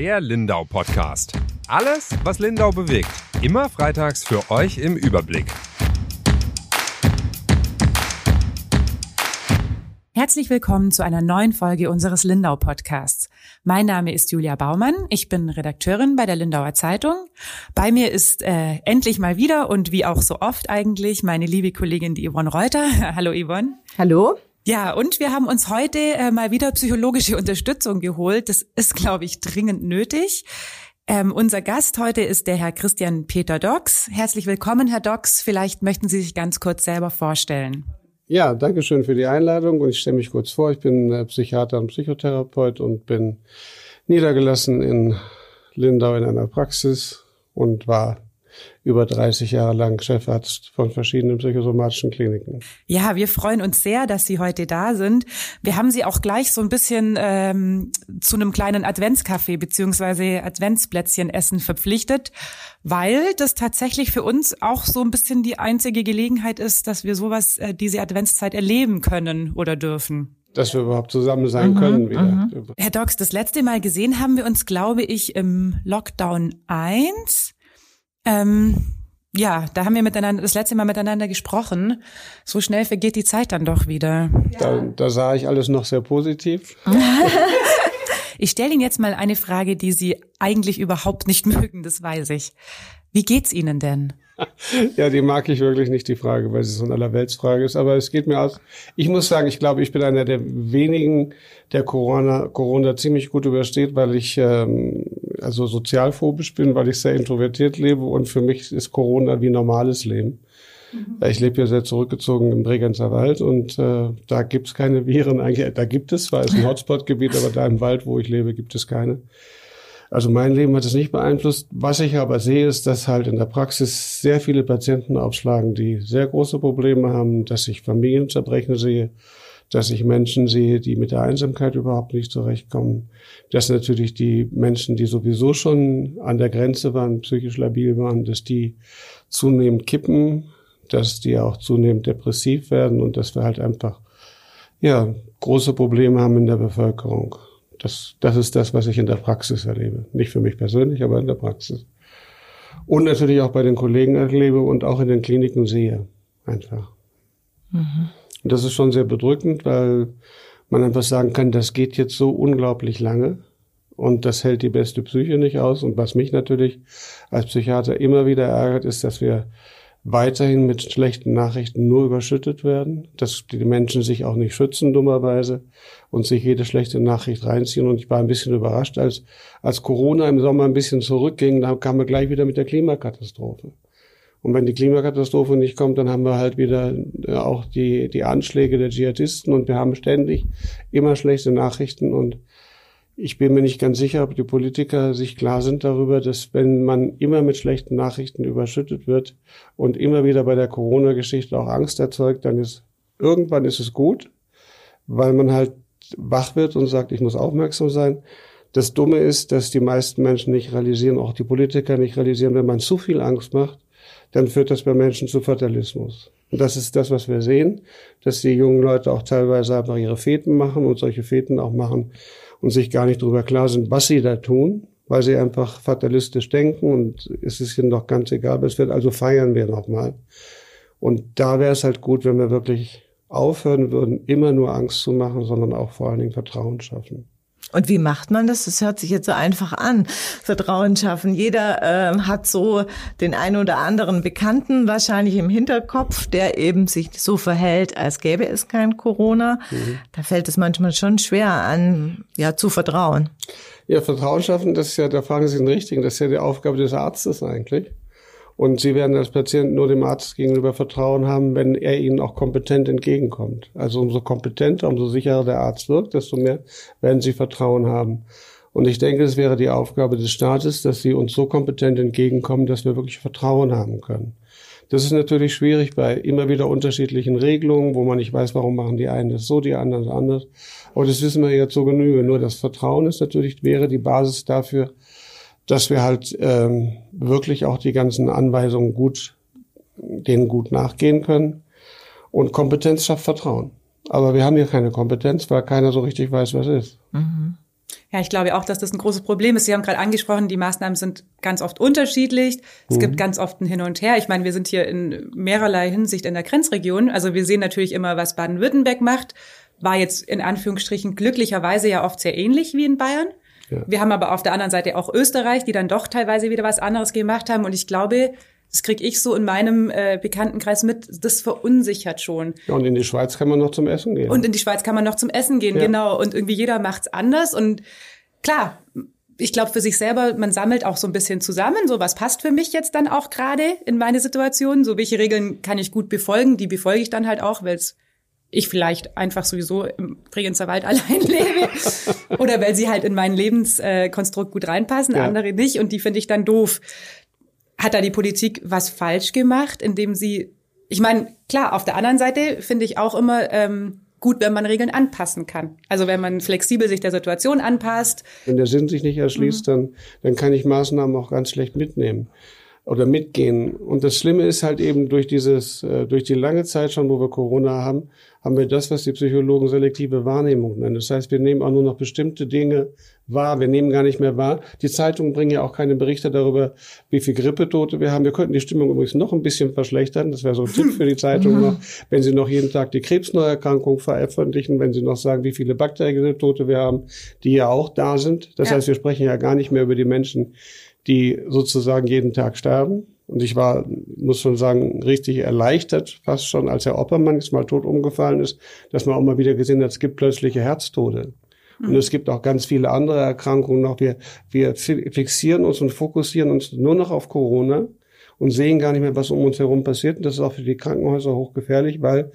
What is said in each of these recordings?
Der Lindau Podcast. Alles, was Lindau bewegt. Immer freitags für euch im Überblick. Herzlich willkommen zu einer neuen Folge unseres Lindau Podcasts. Mein Name ist Julia Baumann. Ich bin Redakteurin bei der Lindauer Zeitung. Bei mir ist äh, endlich mal wieder und wie auch so oft eigentlich meine liebe Kollegin die Yvonne Reuter. Hallo Yvonne. Hallo. Ja, und wir haben uns heute äh, mal wieder psychologische Unterstützung geholt. Das ist, glaube ich, dringend nötig. Ähm, unser Gast heute ist der Herr Christian Peter Dox. Herzlich willkommen, Herr Dox. Vielleicht möchten Sie sich ganz kurz selber vorstellen. Ja, danke schön für die Einladung und ich stelle mich kurz vor. Ich bin äh, Psychiater und Psychotherapeut und bin niedergelassen in Lindau in einer Praxis und war über 30 Jahre lang Chefarzt von verschiedenen psychosomatischen Kliniken. Ja, wir freuen uns sehr, dass Sie heute da sind. Wir haben Sie auch gleich so ein bisschen ähm, zu einem kleinen Adventskaffee beziehungsweise Adventsplätzchen essen verpflichtet, weil das tatsächlich für uns auch so ein bisschen die einzige Gelegenheit ist, dass wir sowas äh, diese Adventszeit erleben können oder dürfen dass wir überhaupt zusammen sein mhm, können wieder. Mhm. Herr Dox, das letzte Mal gesehen haben wir uns, glaube ich, im Lockdown 1. Ähm, ja, da haben wir miteinander das letzte Mal miteinander gesprochen. So schnell vergeht die Zeit dann doch wieder. Da, da sah ich alles noch sehr positiv. ich stelle Ihnen jetzt mal eine Frage, die Sie eigentlich überhaupt nicht mögen, das weiß ich. Wie geht's Ihnen denn? ja, die mag ich wirklich nicht, die Frage, weil sie so eine Allerweltsfrage ist. Aber es geht mir aus. Ich muss sagen, ich glaube, ich bin einer der wenigen, der Corona, Corona ziemlich gut übersteht, weil ich ähm, also sozialphobisch bin, weil ich sehr introvertiert lebe und für mich ist Corona wie normales Leben. Mhm. Ich lebe ja sehr zurückgezogen im Bregenzer Wald und äh, da gibt's keine Viren. Eigentlich, da gibt es, weil es ein Hotspot-Gebiet, aber da im Wald, wo ich lebe, gibt es keine. Also mein Leben hat es nicht beeinflusst. Was ich aber sehe, ist, dass halt in der Praxis sehr viele Patienten aufschlagen, die sehr große Probleme haben, dass ich Familienzerbrechen sehe, dass ich Menschen sehe, die mit der Einsamkeit überhaupt nicht zurechtkommen, dass natürlich die Menschen, die sowieso schon an der Grenze waren, psychisch labil waren, dass die zunehmend kippen, dass die auch zunehmend depressiv werden und dass wir halt einfach, ja, große Probleme haben in der Bevölkerung. Das, das ist das, was ich in der Praxis erlebe. Nicht für mich persönlich, aber in der Praxis. Und natürlich auch bei den Kollegen erlebe und auch in den Kliniken sehe. Einfach. Mhm. Das ist schon sehr bedrückend, weil man einfach sagen kann, das geht jetzt so unglaublich lange und das hält die beste Psyche nicht aus. Und was mich natürlich als Psychiater immer wieder ärgert, ist, dass wir weiterhin mit schlechten Nachrichten nur überschüttet werden, dass die Menschen sich auch nicht schützen, dummerweise, und sich jede schlechte Nachricht reinziehen. Und ich war ein bisschen überrascht, als, als Corona im Sommer ein bisschen zurückging, da kamen wir gleich wieder mit der Klimakatastrophe. Und wenn die Klimakatastrophe nicht kommt, dann haben wir halt wieder äh, auch die, die Anschläge der Dschihadisten und wir haben ständig immer schlechte Nachrichten und ich bin mir nicht ganz sicher, ob die Politiker sich klar sind darüber, dass wenn man immer mit schlechten Nachrichten überschüttet wird und immer wieder bei der Corona-Geschichte auch Angst erzeugt, dann ist irgendwann ist es gut, weil man halt wach wird und sagt, ich muss aufmerksam sein. Das Dumme ist, dass die meisten Menschen nicht realisieren, auch die Politiker nicht realisieren, wenn man zu viel Angst macht, dann führt das bei Menschen zu Fatalismus. Und das ist das, was wir sehen, dass die jungen Leute auch teilweise einfach ihre Feten machen und solche Feten auch machen und sich gar nicht darüber klar sind, was sie da tun, weil sie einfach fatalistisch denken und es ist ihnen doch ganz egal, es wird also feiern wir nochmal. Und da wäre es halt gut, wenn wir wirklich aufhören würden, immer nur Angst zu machen, sondern auch vor allen Dingen Vertrauen schaffen. Und wie macht man das? Das hört sich jetzt so einfach an. Vertrauen schaffen. Jeder äh, hat so den einen oder anderen Bekannten wahrscheinlich im Hinterkopf, der eben sich so verhält, als gäbe es kein Corona. Mhm. Da fällt es manchmal schon schwer an, ja, zu vertrauen. Ja, Vertrauen schaffen, das ist ja, da fragen Sie den Richtigen, das ist ja die Aufgabe des Arztes eigentlich. Und Sie werden als Patient nur dem Arzt gegenüber Vertrauen haben, wenn er Ihnen auch kompetent entgegenkommt. Also umso kompetenter, umso sicherer der Arzt wirkt, desto mehr werden Sie Vertrauen haben. Und ich denke, es wäre die Aufgabe des Staates, dass sie uns so kompetent entgegenkommen, dass wir wirklich Vertrauen haben können. Das ist natürlich schwierig bei immer wieder unterschiedlichen Regelungen, wo man nicht weiß, warum machen die einen das so, die anderen das anders. Aber das wissen wir jetzt so genüge. Nur das Vertrauen ist natürlich, wäre die Basis dafür, dass wir halt ähm, wirklich auch die ganzen Anweisungen gut, denen gut nachgehen können. Und Kompetenz schafft Vertrauen. Aber wir haben hier keine Kompetenz, weil keiner so richtig weiß, was ist. Mhm. Ja, ich glaube auch, dass das ein großes Problem ist. Sie haben gerade angesprochen, die Maßnahmen sind ganz oft unterschiedlich. Es mhm. gibt ganz oft ein Hin und Her. Ich meine, wir sind hier in mehrerlei Hinsicht in der Grenzregion. Also wir sehen natürlich immer, was Baden-Württemberg macht. War jetzt in Anführungsstrichen glücklicherweise ja oft sehr ähnlich wie in Bayern. Ja. Wir haben aber auf der anderen Seite auch Österreich, die dann doch teilweise wieder was anderes gemacht haben. Und ich glaube, das kriege ich so in meinem äh, Bekanntenkreis mit, das verunsichert schon. Ja, und in die Schweiz kann man noch zum Essen gehen. Und in die Schweiz kann man noch zum Essen gehen, ja. genau. Und irgendwie jeder macht's anders. Und klar, ich glaube für sich selber, man sammelt auch so ein bisschen zusammen, so was passt für mich jetzt dann auch gerade in meine Situation, so welche Regeln kann ich gut befolgen, die befolge ich dann halt auch, weil ich vielleicht einfach sowieso im Bregenzer Wald allein lebe oder weil sie halt in mein Lebenskonstrukt gut reinpassen, ja. andere nicht und die finde ich dann doof hat da die Politik was falsch gemacht, indem sie, ich meine, klar, auf der anderen Seite finde ich auch immer ähm, gut, wenn man Regeln anpassen kann. Also wenn man flexibel sich der Situation anpasst. Wenn der Sinn sich nicht erschließt, mhm. dann, dann kann ich Maßnahmen auch ganz schlecht mitnehmen oder mitgehen. Und das Schlimme ist halt eben durch dieses, äh, durch die lange Zeit schon, wo wir Corona haben, haben wir das, was die Psychologen selektive Wahrnehmung nennen. Das heißt, wir nehmen auch nur noch bestimmte Dinge wahr. Wir nehmen gar nicht mehr wahr. Die Zeitungen bringen ja auch keine Berichte darüber, wie viel Grippetote wir haben. Wir könnten die Stimmung übrigens noch ein bisschen verschlechtern. Das wäre so ein Tipp für die Zeitung noch. Wenn sie noch jeden Tag die Krebsneuerkrankung veröffentlichen, wenn sie noch sagen, wie viele Bakterientote wir haben, die ja auch da sind. Das heißt, wir sprechen ja gar nicht mehr über die Menschen, die sozusagen jeden Tag sterben. Und ich war, muss schon sagen, richtig erleichtert, fast schon, als Herr Oppermann jetzt mal tot umgefallen ist, dass man auch mal wieder gesehen hat, es gibt plötzliche Herztode. Und es gibt auch ganz viele andere Erkrankungen noch. Wir, wir fixieren uns und fokussieren uns nur noch auf Corona und sehen gar nicht mehr, was um uns herum passiert. Und das ist auch für die Krankenhäuser hochgefährlich, weil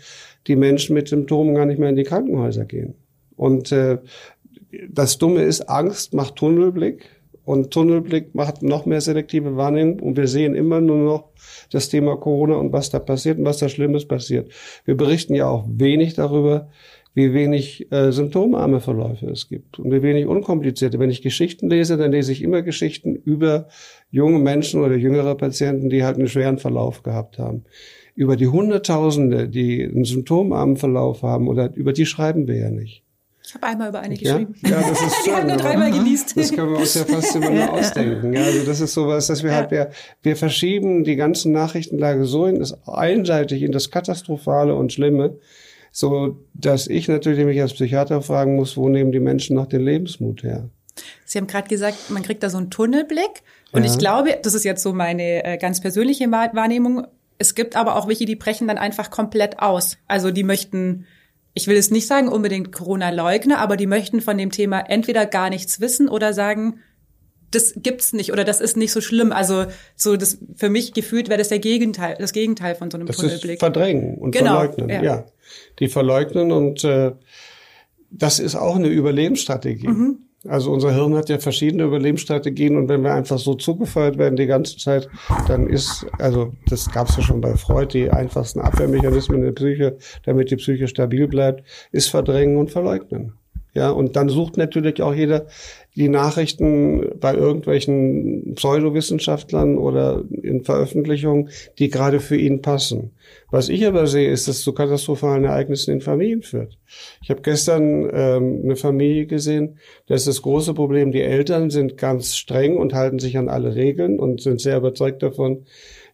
die Menschen mit Symptomen gar nicht mehr in die Krankenhäuser gehen. Und äh, das Dumme ist, Angst macht Tunnelblick. Und Tunnelblick macht noch mehr selektive Wahrnehmung und wir sehen immer nur noch das Thema Corona und was da passiert und was da Schlimmes passiert. Wir berichten ja auch wenig darüber, wie wenig äh, symptomarme Verläufe es gibt und wie wenig unkomplizierte. Wenn ich Geschichten lese, dann lese ich immer Geschichten über junge Menschen oder jüngere Patienten, die halt einen schweren Verlauf gehabt haben. Über die Hunderttausende, die einen symptomarmen Verlauf haben, oder über die schreiben wir ja nicht. Ich habe einmal über eine geschrieben. Ja, ja das ist schön. Die haben nur dreimal genießt. Das können wir uns ja fast immer nur ausdenken. Ja, also das ist sowas, dass wir ja. halt, wir, wir verschieben die ganzen Nachrichtenlage so in das einseitig in das Katastrophale und Schlimme, so dass ich natürlich mich als Psychiater fragen muss, wo nehmen die Menschen noch den Lebensmut her? Sie haben gerade gesagt, man kriegt da so einen Tunnelblick. Und ja. ich glaube, das ist jetzt so meine äh, ganz persönliche Wahrnehmung. Es gibt aber auch welche, die brechen dann einfach komplett aus. Also die möchten ich will es nicht sagen unbedingt Corona-Leugner, aber die möchten von dem Thema entweder gar nichts wissen oder sagen, das gibt's nicht oder das ist nicht so schlimm. Also so das für mich gefühlt wäre das der Gegenteil, das Gegenteil von so einem das Tunnelblick. Ist verdrängen und genau, verleugnen. Ja. ja. die verleugnen und äh, das ist auch eine Überlebensstrategie. Mhm. Also unser Hirn hat ja verschiedene Überlebensstrategien und wenn wir einfach so zugefeuert werden die ganze Zeit, dann ist, also das gab es ja schon bei Freud, die einfachsten Abwehrmechanismen in der Psyche, damit die Psyche stabil bleibt, ist verdrängen und verleugnen. Ja, und dann sucht natürlich auch jeder die Nachrichten bei irgendwelchen Pseudowissenschaftlern oder in Veröffentlichungen, die gerade für ihn passen. Was ich aber sehe, ist, dass es zu katastrophalen Ereignissen in Familien führt. Ich habe gestern ähm, eine Familie gesehen, da ist das große Problem, die Eltern sind ganz streng und halten sich an alle Regeln und sind sehr überzeugt davon,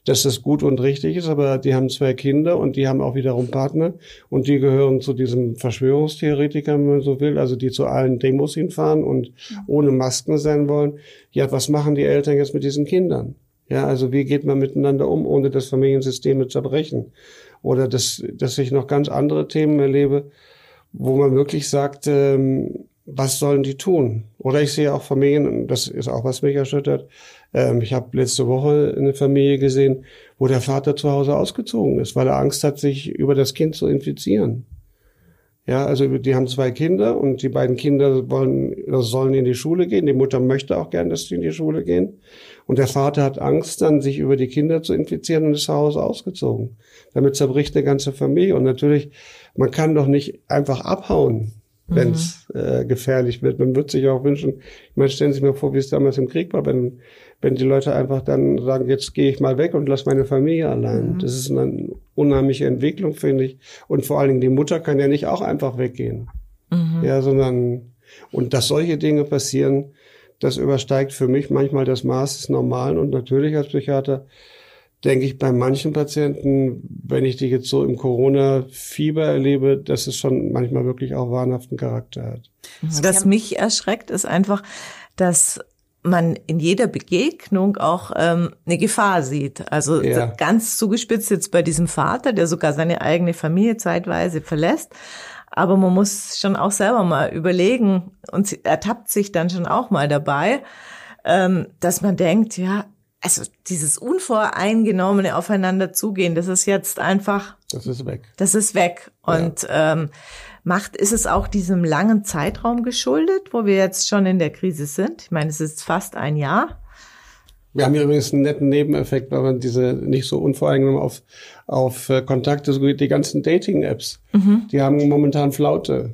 dass das gut und richtig ist, aber die haben zwei Kinder und die haben auch wiederum Partner und die gehören zu diesem Verschwörungstheoretiker, wenn man so will, also die zu allen Demos hinfahren und ohne Masken sein wollen. Ja, was machen die Eltern jetzt mit diesen Kindern? Ja, also wie geht man miteinander um, ohne das Familiensystem zu zerbrechen? Oder dass, dass ich noch ganz andere Themen erlebe, wo man wirklich sagt, ähm, was sollen die tun? Oder ich sehe auch Familien, das ist auch was mich erschüttert. Ähm, ich habe letzte Woche eine Familie gesehen, wo der Vater zu Hause ausgezogen ist, weil er Angst hat, sich über das Kind zu infizieren. Ja, also die haben zwei Kinder und die beiden Kinder wollen, sollen in die Schule gehen. Die Mutter möchte auch gern, dass sie in die Schule gehen. Und der Vater hat Angst, dann sich über die Kinder zu infizieren und ist zu Hause ausgezogen. Damit zerbricht eine ganze Familie. Und natürlich, man kann doch nicht einfach abhauen wenn es mhm. äh, gefährlich wird. Man wird sich auch wünschen, ich meine, stellen Sie sich mal vor, wie es damals im Krieg war, wenn, wenn die Leute einfach dann sagen, jetzt gehe ich mal weg und lass meine Familie allein. Mhm. Das ist eine unheimliche Entwicklung, finde ich. Und vor allen Dingen die Mutter kann ja nicht auch einfach weggehen. Mhm. Ja, sondern Und dass solche Dinge passieren, das übersteigt für mich manchmal das Maß des Normalen. Und natürlich als Psychiater denke ich bei manchen Patienten, wenn ich die jetzt so im Corona-Fieber erlebe, dass es schon manchmal wirklich auch wahnhaften Charakter hat. Was mich erschreckt, ist einfach, dass man in jeder Begegnung auch ähm, eine Gefahr sieht. Also Ja. ganz zugespitzt jetzt bei diesem Vater, der sogar seine eigene Familie zeitweise verlässt. Aber man muss schon auch selber mal überlegen und ertappt sich dann schon auch mal dabei, ähm, dass man denkt, ja, also dieses unvoreingenommene Aufeinander zugehen, das ist jetzt einfach Das ist weg. das ist weg. Und ähm, macht, ist es auch diesem langen Zeitraum geschuldet, wo wir jetzt schon in der Krise sind? Ich meine, es ist fast ein Jahr. Wir haben hier übrigens einen netten Nebeneffekt, weil man diese nicht so unvoreingenommen auf, auf äh, Kontakte, so wie die ganzen Dating-Apps, die haben momentan Flaute.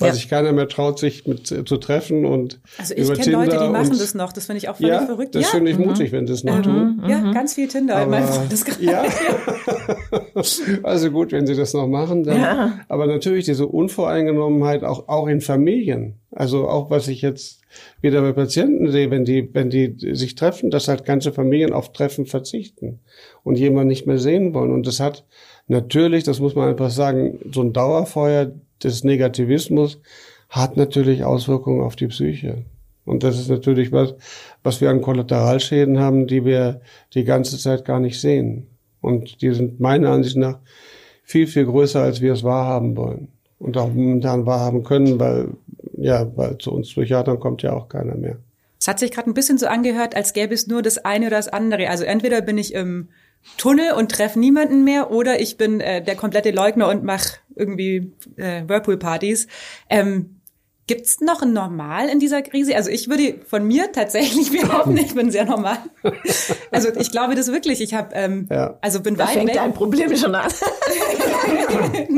Weil Ja. sich keiner mehr traut, sich mit zu treffen und Also ich kenne Leute, die machen das noch. Das finde ich auch völlig Ja, verrückt. das ja, finde ich mutig, wenn sie es noch tun. ja, ganz viel Tinder in meinem Aber- Freundeskreis. Ja. also gut, wenn sie das noch machen, dann. Ja. Aber natürlich diese Unvoreingenommenheit auch, auch in Familien. Also auch was ich jetzt wieder bei Patienten sehe, wenn die, wenn die sich treffen, dass halt ganze Familien auf Treffen verzichten und jemanden nicht mehr sehen wollen. Und das hat natürlich, das muss man einfach sagen, so ein Dauerfeuer des Negativismus hat natürlich Auswirkungen auf die Psyche. Und das ist natürlich was, was wir an Kollateralschäden haben, die wir die ganze Zeit gar nicht sehen. Und die sind meiner Ansicht nach viel, viel größer, als wir es wahrhaben wollen. Und auch momentan wahrhaben können, weil, ja, weil zu uns Psychiatern kommt ja auch keiner mehr. Es hat sich gerade ein bisschen so angehört, als gäbe es nur das eine oder das andere. Also entweder bin ich im Tunnel und treffe niemanden mehr oder ich bin äh, der komplette Leugner und mache irgendwie äh, Whirlpool-Partys. Ähm, Gibt's noch ein Normal in dieser Krise? Also ich würde von mir tatsächlich behaupten, ich bin sehr normal. Also ich glaube das wirklich. Ich habe ähm, Ja. also bin Da weit fängt weg. dein Problem schon an.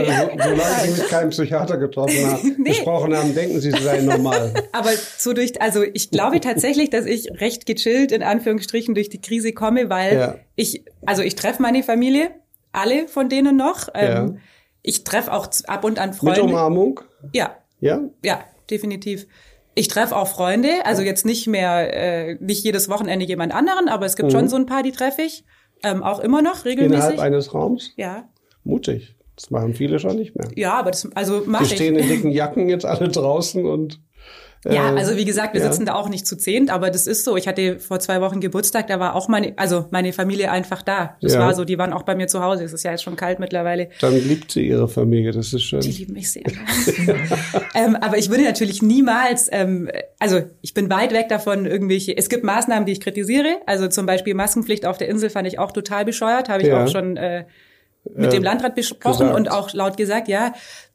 Also, solange Sie mit keinem Psychiater getroffen haben, gesprochen haben, denken Sie, Sie seien normal. Aber so durch, also ich glaube tatsächlich, dass ich recht gechillt in Anführungsstrichen durch die Krise komme, weil Ja. ich, also ich treffe meine Familie, alle von denen noch. Ähm, Ja. Ich treffe auch ab und an Mit Freunde. Umarmung? Ja, Ja? ja, definitiv. Ich treffe auch Freunde, also jetzt nicht mehr, äh, nicht jedes Wochenende jemand anderen, aber es gibt schon so ein paar, die treffe ich. Ähm, auch immer noch regelmäßig. Innerhalb eines Raums? ja. Mutig. Das machen viele schon nicht mehr. Ja, aber das, also Die mache ich. stehen in dicken Jacken jetzt alle draußen und Ja, Äh, also wie gesagt, wir ja. sitzen da auch nicht zu zehnt, aber das ist so. Ich hatte vor zwei Wochen Geburtstag, da war auch meine, also meine Familie einfach da. Das Ja. war so, die waren auch bei mir zu Hause. Es ist ja jetzt schon kalt mittlerweile. dann liebt sie ihre Familie. Das ist Die schön. lieben mich sehr. ähm, aber ich würde natürlich niemals, ähm, also ich bin weit weg davon, irgendwelche, es gibt Maßnahmen, die ich kritisiere. Also zum Beispiel Maskenpflicht auf der Insel fand ich auch total bescheuert, habe ich Ja. auch schon äh, mit dem Landrat besprochen gesagt. und auch laut gesagt, ja.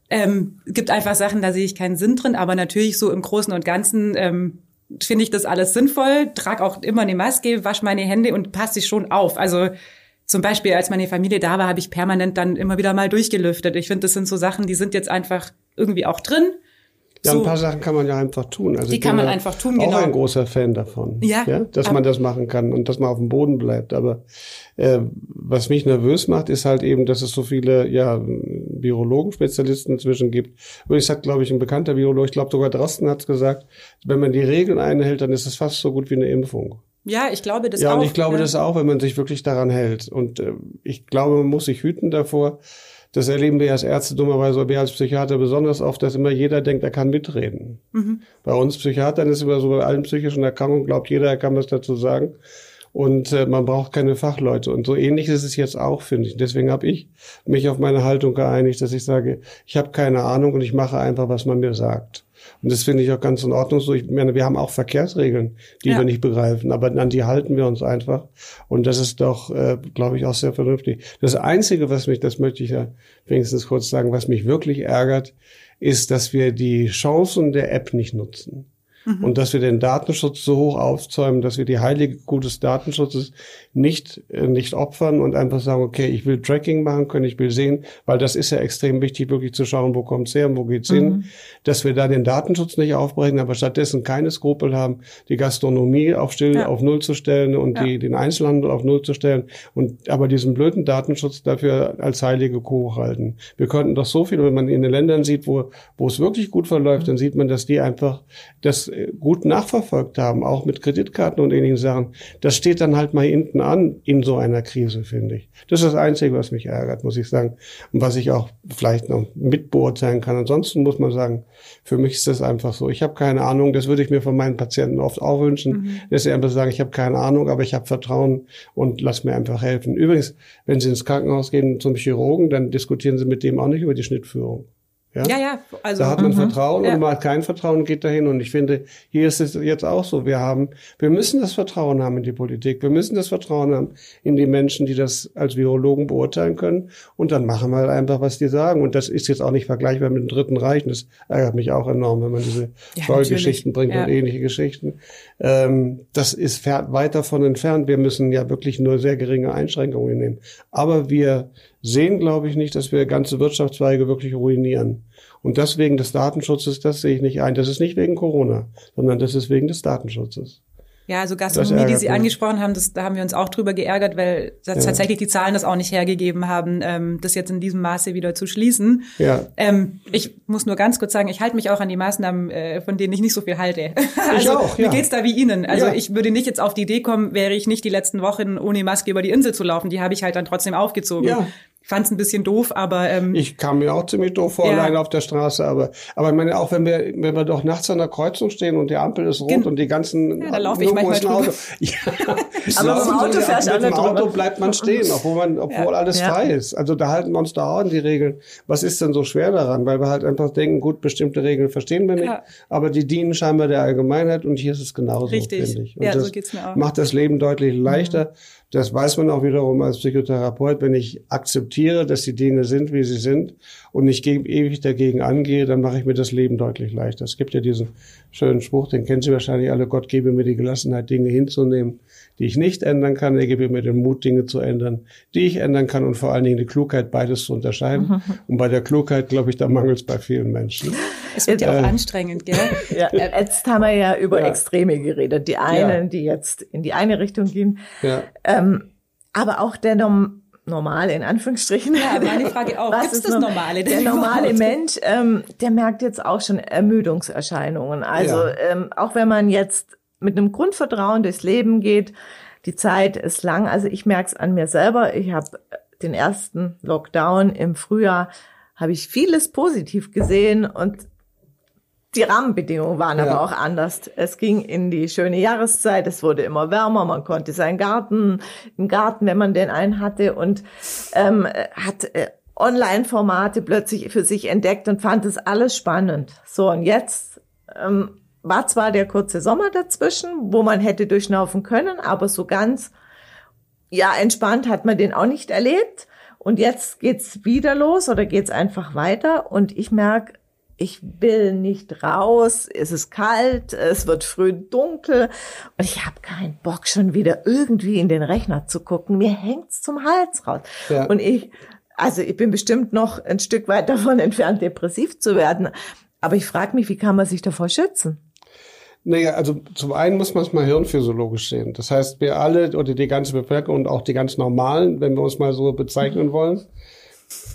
Ähm, gibt einfach Sachen, da sehe ich keinen Sinn drin, aber natürlich so im Großen und Ganzen ähm, finde ich das alles sinnvoll, trag auch immer eine Maske, wasch meine Hände und passe sich schon auf. Also zum Beispiel, als meine Familie da war, habe ich permanent dann immer wieder mal durchgelüftet. Ich finde, das sind so Sachen, die sind jetzt einfach irgendwie auch drin. Ja, so, ein paar Sachen kann man ja einfach tun. Also Die ich kann bin man ja einfach tun, auch genau. ein großer Fan davon. Ja, dass ab- man das machen kann und dass man auf dem Boden bleibt. Aber äh, was mich nervös macht, ist halt eben, dass es so viele ja Virologen, Spezialisten inzwischen gibt. Und ich sag, glaube ich, ein bekannter Virologe, ich glaube sogar Drosten hat es gesagt, wenn man die Regeln einhält, dann ist es fast so gut wie eine Impfung. ja, ich glaube das ja, auch. und ich glaube ja. das auch, wenn man sich wirklich daran hält. Und äh, ich glaube, man muss sich hüten davor. Das erleben wir als Ärzte dummerweise, aber wir als Psychiater besonders oft, dass immer jeder denkt, er kann mitreden. Mhm. Bei uns Psychiatern ist immer so, bei allen psychischen Erkrankungen glaubt jeder, er kann was dazu sagen. Und äh, man braucht keine Fachleute. Und so ähnlich ist es jetzt auch, finde ich. Deswegen habe ich mich auf meine Haltung geeinigt, dass ich sage, ich habe keine Ahnung und ich mache einfach, was man mir sagt. Und das finde ich auch ganz in Ordnung so. Ich meine, wir haben auch Verkehrsregeln, die Ja. wir nicht begreifen, aber an die halten wir uns einfach. Und das ist doch, äh, glaube ich, auch sehr vernünftig. Das Einzige, was mich, das möchte ich ja wenigstens kurz sagen, was mich wirklich ärgert, ist, dass wir die Chancen der App nicht nutzen. Mhm. Und dass wir den Datenschutz so hoch aufzäumen, dass wir die heilige Gut des Datenschutzes nicht, äh, nicht opfern und einfach sagen, okay, ich will Tracking machen können, ich will sehen, weil das ist ja extrem wichtig, wirklich zu schauen, wo kommt's her und wo geht's mhm. hin, dass wir da den Datenschutz nicht aufbrechen, aber stattdessen keine Skrupel haben, die Gastronomie auf still ja. auf Null zu stellen und ja. die, den Einzelhandel auf Null zu stellen und aber diesen blöden Datenschutz dafür als heilige Kuh halten. Wir könnten doch so viel, wenn man in den Ländern sieht, wo, wo es wirklich gut verläuft, mhm. dann sieht man, dass die einfach das äh, gut nachverfolgt haben, auch mit Kreditkarten und ähnlichen Sachen. Das steht dann halt mal hinten an in so einer Krise, finde ich. Das ist das Einzige, was mich ärgert, muss ich sagen. Und was ich auch vielleicht noch mitbeurteilen kann. Ansonsten muss man sagen, für mich ist das einfach so. Ich habe keine Ahnung, das würde ich mir von meinen Patienten oft auch wünschen, mhm. dass sie einfach sagen, ich habe keine Ahnung, aber ich habe Vertrauen und lass mir einfach helfen. Übrigens, wenn Sie ins Krankenhaus gehen zum Chirurgen, dann diskutieren Sie mit dem auch nicht über die Schnittführung. Ja, ja, ja also da hat man mhm. Vertrauen ja. und man hat kein Vertrauen und geht dahin. Und ich finde, hier ist es jetzt auch so. Wir haben, wir müssen das Vertrauen haben in die Politik. Wir müssen das Vertrauen haben in die Menschen, die das als Virologen beurteilen können. Und dann machen wir halt einfach, was die sagen. Und das ist jetzt auch nicht vergleichbar mit dem Dritten Reich. Und das ärgert mich auch enorm, wenn man diese ja, Geschichten bringt ja. und ähnliche Geschichten. Ähm, das ist weit davon entfernt. Wir müssen ja wirklich nur sehr geringe Einschränkungen nehmen. Aber wir sehen, glaube ich, nicht, dass wir ganze Wirtschaftszweige wirklich ruinieren. Und deswegen des Datenschutzes, das sehe ich nicht ein. Das ist nicht wegen Corona, sondern das ist wegen des Datenschutzes. Ja, also Gastronomie, die Sie angesprochen haben, das, da haben wir uns auch drüber geärgert, weil ja. tatsächlich die Zahlen das auch nicht hergegeben haben, ähm, das jetzt in diesem Maße wieder zu schließen. Ja. Ähm, ich muss nur ganz kurz sagen, ich halte mich auch an die Maßnahmen, äh, von denen ich nicht so viel halte. also ich auch, ja. mir geht's da wie Ihnen. Also ja. ich würde nicht jetzt auf die Idee kommen, wäre ich nicht die letzten Wochen ohne Maske über die Insel zu laufen. Die habe ich halt dann trotzdem aufgezogen. Ja fand es ein bisschen doof, aber ähm, ich kam mir auch ziemlich doof vor, ja. alleine auf der Straße. Aber aber ich meine auch, wenn wir wenn wir doch nachts an der Kreuzung stehen und die Ampel ist rot Gen und die ganzen ja, da laufe ich manchmal drüber. Auto. Ja, aber im Auto fährst alle Mit dem Auto bleibt man stehen, obwohl man obwohl ja. alles frei ist. Also da halten wir uns da auch an die Regeln. Was ist denn so schwer daran? Weil wir halt einfach denken, gut, bestimmte Regeln verstehen wir nicht, aber die dienen scheinbar der Allgemeinheit und hier ist es genauso, Richtig. ich. Und ja, so geht's mir auch. Macht das Leben deutlich leichter. Mhm. Das weiß man auch wiederum als Psychotherapeut. Wenn ich akzeptiere, dass die Dinge sind, wie sie sind und nicht ewig dagegen angehe, dann mache ich mir das Leben deutlich leichter. Es gibt ja diesen schönen Spruch, den kennen Sie wahrscheinlich alle, Gott gebe mir die Gelassenheit, Dinge hinzunehmen, die ich nicht ändern kann. Er gebe mir den Mut, Dinge zu ändern, die ich ändern kann und vor allen Dingen die Klugheit, beides zu unterscheiden. Mhm. Und bei der Klugheit, glaube ich, da mangelt es bei vielen Menschen. Es wird ja auch äh, anstrengend, gell? ja, jetzt haben wir ja über ja. Extreme geredet. Die einen, ja. die jetzt in die eine Richtung gehen. Ja. Ähm, aber auch der Norm normale, in Anführungsstrichen. Ja, meine Frage auch. Gibt es das Normale? Der normale Mensch, ähm, der merkt jetzt auch schon Ermüdungserscheinungen. Also ja. ähm, auch wenn man jetzt mit einem Grundvertrauen durchs Leben geht, die Zeit ist lang. Also ich merke es an mir selber. Ich habe den ersten Lockdown im Frühjahr, habe ich vieles positiv gesehen und die Rahmenbedingungen waren ja. aber auch anders. Es ging in die schöne Jahreszeit, es wurde immer wärmer, man konnte seinen Garten, im Garten, wenn man den einen hatte und ähm, hat äh, Online-Formate plötzlich für sich entdeckt und fand es alles spannend. So, und jetzt ähm, war zwar der kurze Sommer dazwischen, wo man hätte durchschnaufen können, aber so ganz, ja, entspannt hat man den auch nicht erlebt. Und jetzt geht's wieder los oder geht's einfach weiter und ich merke, ich will nicht raus, es ist kalt, es wird früh dunkel und ich habe keinen Bock schon wieder irgendwie in den Rechner zu gucken. Mir hängt's zum Hals raus. Ja. Und ich, also ich bin bestimmt noch ein Stück weit davon entfernt, depressiv zu werden. Aber ich frage mich, wie kann man sich davor schützen? Naja, also zum einen muss man es mal hirnphysiologisch sehen. Das heißt, wir alle oder die ganze Bevölkerung und auch die ganz Normalen, wenn wir uns mal so bezeichnen wollen,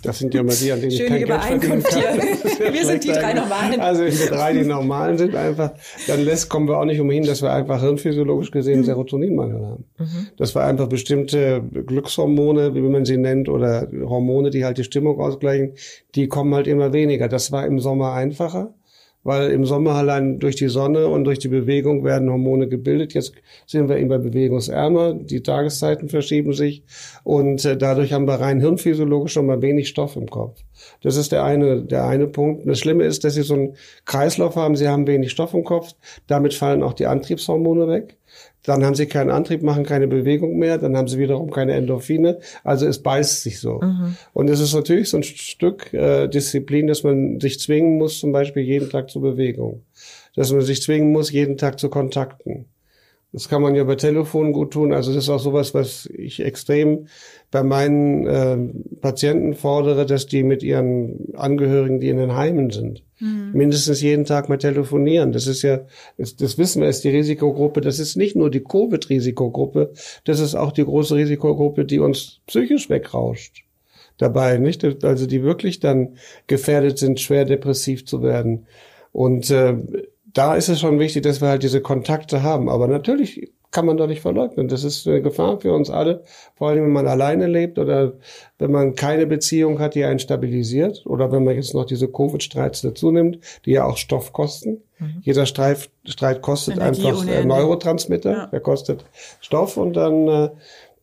das sind ja immer die, an denen Schöne ich kein Geld verdienen kann. Wir sind die drei Normalen. Also wir drei die Normalen sind einfach, dann lässt, kommen wir auch nicht umhin, dass wir einfach hirnphysiologisch gesehen mhm. Serotoninmangel haben. Mhm. Dass wir einfach bestimmte Glückshormone, wie man sie nennt, oder Hormone, die halt die Stimmung ausgleichen, die kommen halt immer weniger. Das war im Sommer einfacher weil im Sommer allein durch die Sonne und durch die Bewegung werden Hormone gebildet. Jetzt sind wir eben bewegungsärmer, die Tageszeiten verschieben sich und äh, dadurch haben wir rein hirnphysiologisch schon mal wenig Stoff im Kopf. Das ist der eine, der eine Punkt. Das Schlimme ist, dass sie so einen Kreislauf haben, sie haben wenig Stoff im Kopf, damit fallen auch die Antriebshormone weg. Dann haben sie keinen Antrieb, machen keine Bewegung mehr, dann haben sie wiederum keine Endorphine. Also es beißt sich so. Mhm. Und es ist natürlich so ein Stück äh, Disziplin, dass man sich zwingen muss, zum Beispiel jeden Tag zur Bewegung. dass man sich zwingen muss, jeden Tag zu kontakten. Das kann man ja bei Telefon gut tun. Also das ist auch sowas, was ich extrem bei meinen äh, Patienten fordere, dass die mit ihren Angehörigen, die in den Heimen sind, mhm. mindestens jeden Tag mal telefonieren. Das ist ja, das, das wissen wir, ist die Risikogruppe. Das ist nicht nur die Covid-Risikogruppe, das ist auch die große Risikogruppe, die uns psychisch wegrauscht dabei, nicht? Also die wirklich dann gefährdet sind, schwer depressiv zu werden. Und äh, da ist es schon wichtig, dass wir halt diese Kontakte haben. Aber natürlich kann man doch nicht verleugnen. Das ist eine Gefahr für uns alle, vor allem wenn man alleine lebt oder wenn man keine Beziehung hat, die einen stabilisiert oder wenn man jetzt noch diese Covid-Streits dazu nimmt, die ja auch Stoff kosten. Mhm. Jeder Streit, Streit kostet Energie einfach Neurotransmitter, ja. der kostet Stoff und dann äh,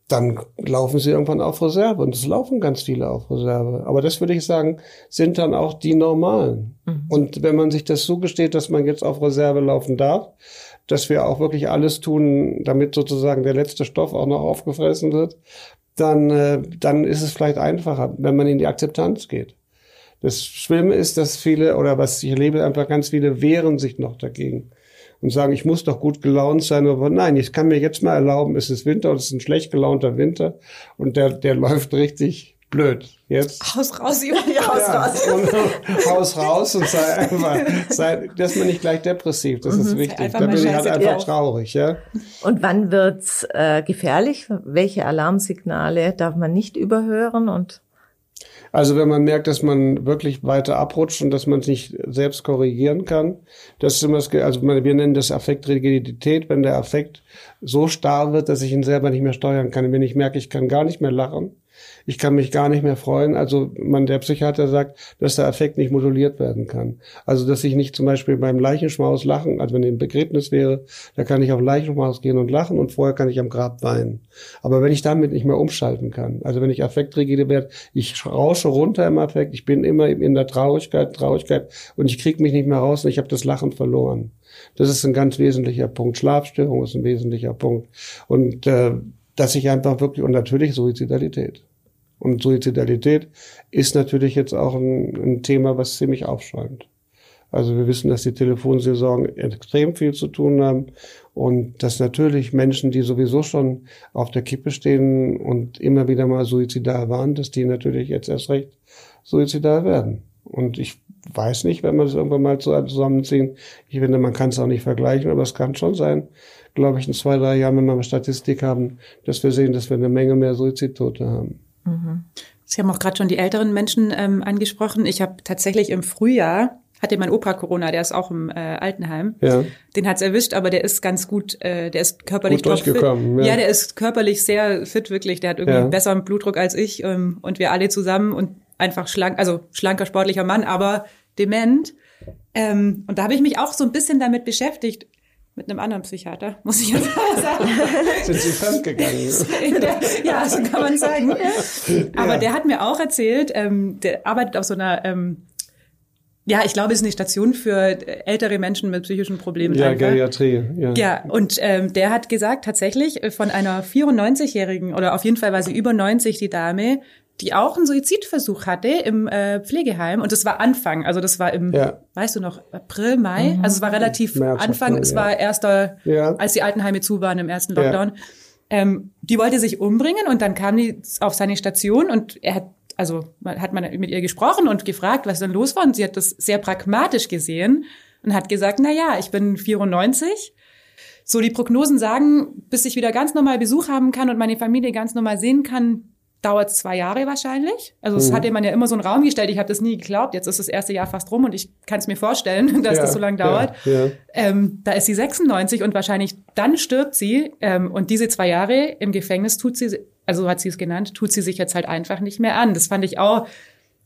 dann laufen sie irgendwann auf Reserve. Und es laufen ganz viele auf Reserve. Aber das würde ich sagen, sind dann auch die normalen. Mhm. Und wenn man sich das zugesteht, dass man jetzt auf Reserve laufen darf, dass wir auch wirklich alles tun, damit sozusagen der letzte Stoff auch noch aufgefressen wird, dann, äh, dann ist es vielleicht einfacher, wenn man in die Akzeptanz geht. Das Schlimme ist, dass viele, oder was ich erlebe, einfach ganz viele wehren sich noch dagegen und sagen, ich muss doch gut gelaunt sein, aber nein, ich kann mir jetzt mal erlauben, es ist Winter und es ist ein schlecht gelaunter Winter und der, der läuft richtig blöd. Jetzt. Haus raus. Ja, Haus ja, raus. Und Haus raus und sei einfach, sei, dass man nicht gleich depressiv, das mhm. ist wichtig. Da bin ich halt einfach ja. traurig, ja. Und wann wird's äh, gefährlich? Welche Alarmsignale darf man nicht überhören und also wenn man merkt, dass man wirklich weiter abrutscht und dass man es nicht selbst korrigieren kann, das ist immer das, also wir nennen das Affektrigidität, wenn der Affekt so starr wird, dass ich ihn selber nicht mehr steuern kann. Wenn ich merke, ich kann gar nicht mehr lachen, ich kann mich gar nicht mehr freuen. Also man, der Psychiater sagt, dass der Affekt nicht moduliert werden kann. Also dass ich nicht zum Beispiel beim Leichenschmaus lachen, also wenn ich im Begräbnis wäre, da kann ich auf Leichenschmaus gehen und lachen und vorher kann ich am Grab weinen. Aber wenn ich damit nicht mehr umschalten kann, also wenn ich affektrigide werde, ich rausche runter im Affekt, ich bin immer in der Traurigkeit, Traurigkeit und ich kriege mich nicht mehr raus und ich habe das Lachen verloren. Das ist ein ganz wesentlicher Punkt. Schlafstörung ist ein wesentlicher Punkt. Und äh, dass ich einfach wirklich, und natürlich Suizidalität. Und Suizidalität ist natürlich jetzt auch ein, ein Thema, was ziemlich aufschäumt. Also wir wissen, dass die Telefonsaison extrem viel zu tun haben und dass natürlich Menschen, die sowieso schon auf der Kippe stehen und immer wieder mal suizidal waren, dass die natürlich jetzt erst recht suizidal werden. Und ich weiß nicht, wenn wir das irgendwann mal zusammenziehen. Ich finde, man kann es auch nicht vergleichen, aber es kann schon sein, glaube ich, in zwei, drei Jahren, wenn wir eine Statistik haben, dass wir sehen, dass wir eine Menge mehr Suizidtote haben. Mhm. Sie haben auch gerade schon die älteren Menschen ähm, angesprochen. Ich habe tatsächlich im Frühjahr hatte mein Opa Corona, der ist auch im äh, Altenheim. Ja. Den hat's erwischt, aber der ist ganz gut, äh, der ist körperlich gut durchgekommen. Ja. ja. der ist körperlich sehr fit wirklich. Der hat irgendwie ja. besseren Blutdruck als ich ähm, und wir alle zusammen und einfach schlank, also schlanker sportlicher Mann, aber dement. Ähm, und da habe ich mich auch so ein bisschen damit beschäftigt mit einem anderen Psychiater, muss ich jetzt mal sagen. Sind Sie fremdgegangen? ja, so kann man sagen. Aber ja. der hat mir auch erzählt, ähm, der arbeitet auf so einer, ähm, ja, ich glaube, es ist eine Station für ältere Menschen mit psychischen Problemen. Ja, einfach. Geriatrie. Ja, ja und ähm, der hat gesagt, tatsächlich äh, von einer 94-Jährigen, oder auf jeden Fall war sie über 90, die Dame, die auch einen Suizidversuch hatte im äh, Pflegeheim und das war Anfang, also das war im, ja. weißt du noch, April, Mai, mhm. also es war relativ März, Anfang, April, es war ja. erster, ja. als die Altenheime zu waren im ersten Lockdown. Ähm, die wollte sich umbringen und dann kam die auf seine Station und er hat, also hat man mit ihr gesprochen und gefragt, was denn los war und sie hat das sehr pragmatisch gesehen und hat gesagt, na ja, ich bin 94, so die Prognosen sagen, bis ich wieder ganz normal Besuch haben kann und meine Familie ganz normal sehen kann, dauert zwei Jahre wahrscheinlich. Also es mhm. hatte man ja immer so einen Raum gestellt. Ich habe das nie geglaubt. Jetzt ist das erste Jahr fast rum und ich kann es mir vorstellen, dass ja, das so lange dauert. Ja, ja. Ähm, da ist sie 96 und wahrscheinlich dann stirbt sie. Ähm, und diese zwei Jahre im Gefängnis tut sie, also hat sie es genannt, tut sie sich jetzt halt einfach nicht mehr an. Das fand ich auch,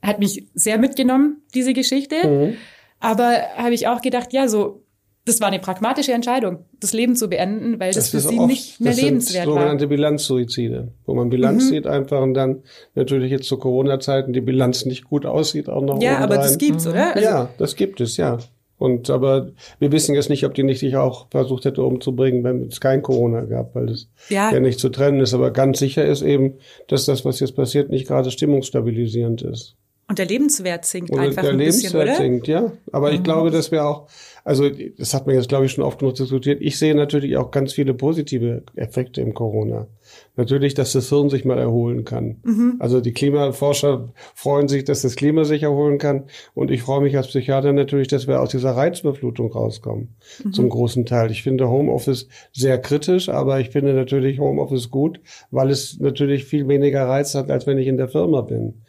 hat mich sehr mitgenommen, diese Geschichte. Mhm. Aber habe ich auch gedacht, ja, so das war eine pragmatische Entscheidung, das Leben zu beenden, weil das, das für sie oft, nicht mehr lebenswert war. Sogenannte Bilanzsuizide, wo man Bilanz mhm. sieht einfach und dann natürlich jetzt zu Corona-Zeiten die Bilanz nicht gut aussieht auch noch. Ja, aber das gibt's, mhm. oder? Also ja, das gibt es, ja. Und aber wir wissen jetzt nicht, ob die nicht sich auch versucht hätte umzubringen, wenn es kein Corona gab, weil das ja. ja nicht zu trennen ist. Aber ganz sicher ist eben, dass das, was jetzt passiert, nicht gerade stimmungsstabilisierend ist. Und der Lebenswert sinkt und einfach der ein bisschen, Lebenswert oder? sinkt, ja. Aber ich Mhm. glaube, dass wir auch, also das hat man jetzt, glaube ich, schon oft genug diskutiert. Ich sehe natürlich auch ganz viele positive Effekte im Corona. Natürlich, dass das Hirn sich mal erholen kann. Mhm. Also die Klimaforscher freuen sich, dass das Klima sich erholen kann. Und ich freue mich als Psychiater natürlich, dass wir aus dieser Reizüberflutung rauskommen. Mhm. Zum großen Teil. Ich finde Homeoffice sehr kritisch, aber ich finde natürlich Homeoffice gut, weil es natürlich viel weniger Reiz hat, als wenn ich in der Firma bin.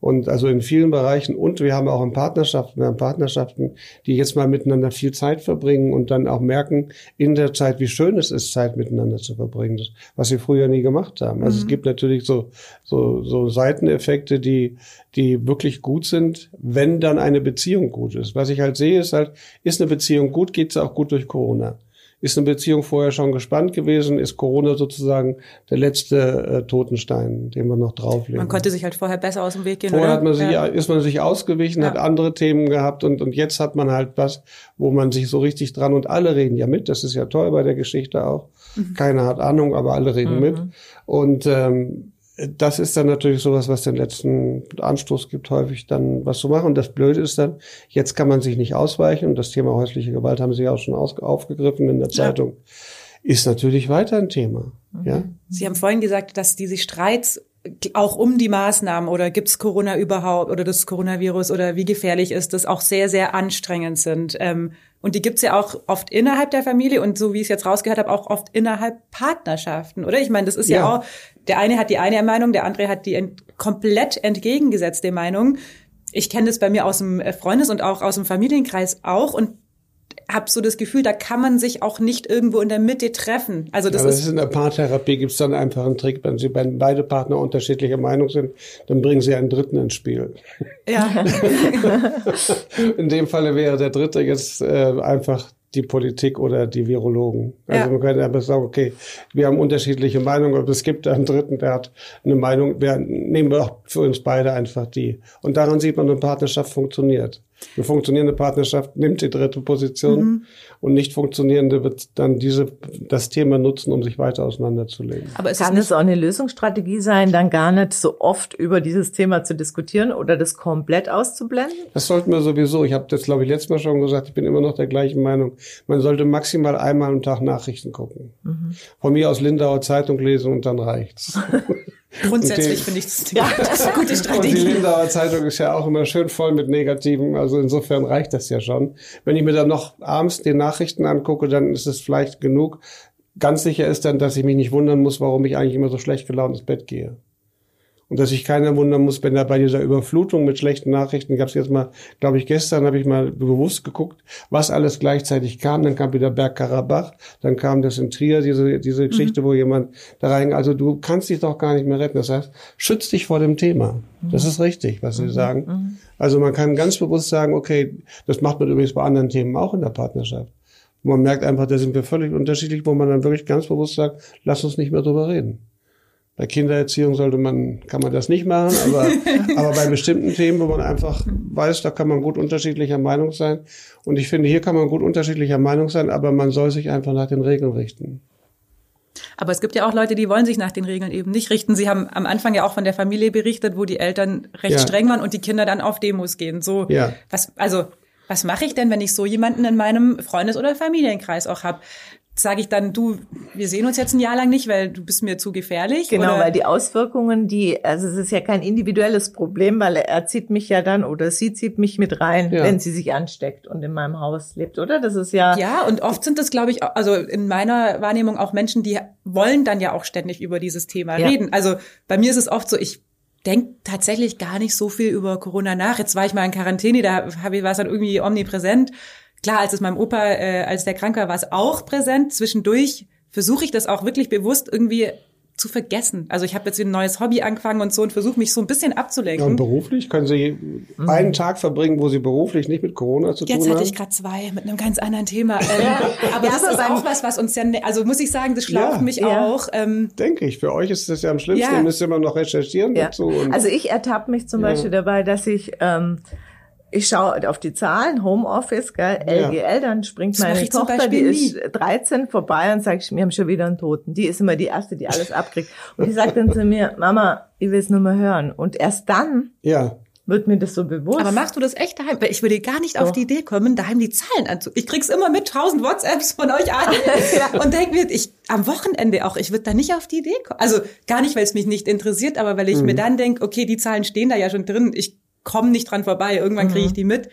Und also in vielen Bereichen und wir haben auch in Partnerschaften, wir haben Partnerschaften, die jetzt mal miteinander viel Zeit verbringen und dann auch merken in der Zeit, wie schön es ist, Zeit miteinander zu verbringen, das, was sie früher nie gemacht haben. Also es gibt natürlich so, so, so Seiteneffekte, die, die wirklich gut sind, wenn dann eine Beziehung gut ist. Was ich halt sehe, ist halt, ist eine Beziehung gut, geht es auch gut durch Corona. Ist eine Beziehung vorher schon gespannt gewesen? Ist Corona sozusagen der letzte äh, Totenstein, den wir noch drauflegen? Man konnte sich halt vorher besser aus dem Weg gehen, Vorher oder? hat man sich, ja. ist man sich ausgewichen, Ja. hat andere Themen gehabt und, und jetzt hat man halt was, wo man sich so richtig dran und alle reden ja mit. Das ist ja toll bei der Geschichte auch. Mhm. Keiner hat Ahnung, aber alle reden mit. Und ähm, das ist dann natürlich sowas, was den letzten Anstoß gibt, häufig dann was zu machen. Und das Blöde ist dann, jetzt kann man sich nicht ausweichen. Und das Thema häusliche Gewalt haben Sie ja auch schon aufgegriffen in der Zeitung. Ist natürlich weiter ein Thema. Ja. Sie haben vorhin gesagt, dass diese Streits auch um die Maßnahmen oder gibt's Corona überhaupt oder das Coronavirus oder wie gefährlich ist das auch sehr, sehr anstrengend sind. Ähm, und die gibt's ja auch oft innerhalb der Familie und so wie ich es jetzt rausgehört habe, auch oft innerhalb Partnerschaften, oder? Ich meine, das ist ja, Ja. auch, der eine hat die eine Meinung, der andere hat die ent komplett entgegengesetzte Meinung. Ich kenne das bei mir aus dem Freundes- und auch aus dem Familienkreis auch und habe so das Gefühl, da kann man sich auch nicht irgendwo in der Mitte treffen. Also das ist das ist in der Paartherapie gibt es dann einfach einen Trick, wenn sie wenn beide Partner unterschiedlicher Meinung sind, dann bringen sie einen Dritten ins Spiel. ja. In dem Falle wäre der Dritte jetzt äh, einfach die Politik oder die Virologen. Also Ja. man könnte einfach sagen, okay, wir haben unterschiedliche Meinungen, aber es gibt einen Dritten, der hat eine Meinung, wir nehmen wir auch für uns beide einfach die. Und daran sieht man, eine Partnerschaft funktioniert. Eine funktionierende Partnerschaft nimmt die dritte Position Mhm. und nicht funktionierende wird dann diese, das Thema nutzen, um sich weiter auseinanderzulegen. Aber es Kann es auch eine Lösungsstrategie sein, dann gar nicht so oft über dieses Thema zu diskutieren oder das komplett auszublenden? Das sollten wir sowieso. Ich habe das, glaube ich, letztes Mal schon gesagt. Ich bin immer noch der gleichen Meinung. Man sollte maximal einmal am Tag Nachrichten gucken. Von mir aus Lindauer Zeitung lesen und dann reicht's. Grundsätzlich finde ich das, das eine gute Und die Strategie. Lindauer Zeitung ist ja auch immer schön voll mit Negativen. Also insofern reicht das ja schon. Wenn ich mir dann noch abends die Nachrichten angucke, dann ist es vielleicht genug. Ganz sicher ist dann, dass ich mich nicht wundern muss, warum ich eigentlich immer so schlecht gelaunt ins Bett gehe. Und dass sich keiner wundern muss, wenn da bei dieser Überflutung mit schlechten Nachrichten, gab es jetzt mal, glaube ich, gestern habe ich mal bewusst geguckt, was alles gleichzeitig kam. Dann kam wieder Bergkarabach, dann kam das in Trier, diese, diese Geschichte, wo jemand da rein, also du kannst dich doch gar nicht mehr retten. Das heißt, schütz dich vor dem Thema. Das ist richtig, was Sie sagen. Also man kann ganz bewusst sagen, okay, das macht man übrigens bei anderen Themen auch in der Partnerschaft. Man merkt einfach, da sind wir völlig unterschiedlich, wo man dann wirklich ganz bewusst sagt, lass uns nicht mehr drüber reden. Bei Kindererziehung sollte man, kann man das nicht machen, aber, aber bei bestimmten Themen, wo man einfach weiß, da kann man gut unterschiedlicher Meinung sein. Und ich finde, hier kann man gut unterschiedlicher Meinung sein, aber man soll sich einfach nach den Regeln richten. Aber es gibt ja auch Leute, die wollen sich nach den Regeln eben nicht richten. Sie haben am Anfang ja auch von der Familie berichtet, wo die Eltern recht Ja. streng waren und die Kinder dann auf Demos gehen. So, Ja. was, also, was mache ich denn, wenn ich so jemanden in meinem Freundes- oder Familienkreis auch habe? Sage ich dann, du, wir sehen uns jetzt ein Jahr lang nicht, weil du bist mir zu gefährlich? Genau, oder? weil die Auswirkungen, die, also es ist ja kein individuelles Problem, weil er, zieht mich ja dann oder sie zieht mich mit rein, Ja. wenn sie sich ansteckt und in meinem Haus lebt, oder? Das ist ja, Ja, und oft sind das, glaube ich, auch- also in meiner Wahrnehmung auch Menschen, die wollen dann ja auch ständig über dieses Thema Ja. reden. Also bei mir ist es oft so, ich denke tatsächlich gar nicht so viel über Corona nach. Jetzt war ich mal in Quarantäne, da habe ich war es dann irgendwie omnipräsent. Klar, als es meinem Opa, äh, als der krank war, war es auch präsent. Zwischendurch versuche ich das auch wirklich bewusst irgendwie zu vergessen. Also ich habe jetzt ein neues Hobby angefangen und so und versuche mich so ein bisschen Ja, abzulenken. und beruflich können Sie einen Tag verbringen, wo Sie beruflich nicht mit Corona zu Jetzt tun hatte haben? ich gerade zwei mit einem ganz anderen Thema. Ähm, aber Ja, das aber ist auch was, was uns ja, ne- also muss ich sagen, das schlaucht Ja. mich Ja. auch. Ähm, Denke ich. Für euch ist das ja am schlimmsten. Ja. Ihr müsst immer noch recherchieren ja. dazu. Und Also ich ertappe mich zum Ja. Beispiel dabei, dass ich, ähm, ich schaue auf die Zahlen, Homeoffice, gell, LGL, dann springt Das meine Tochter, die ist 13 vorbei und sage ich, wir haben schon wieder einen Toten. Die ist immer die Erste, die alles abkriegt. Und die sagt dann zu mir, Mama, ich will es nur mal hören. Und erst dann ja, wird mir das so bewusst. Aber machst du das echt daheim? Weil ich würde gar nicht Doch. auf die Idee kommen, daheim die Zahlen anzu. Ich krieg's immer mit tausend WhatsApps von euch allen ja. und denke mir, ich am Wochenende auch, ich würde da nicht auf die Idee kommen. Also gar nicht, weil es mich nicht interessiert, aber weil ich mhm. mir dann denke, okay, die Zahlen stehen da ja schon drin, ich komme nicht dran vorbei, irgendwann kriege ich mhm. die mit.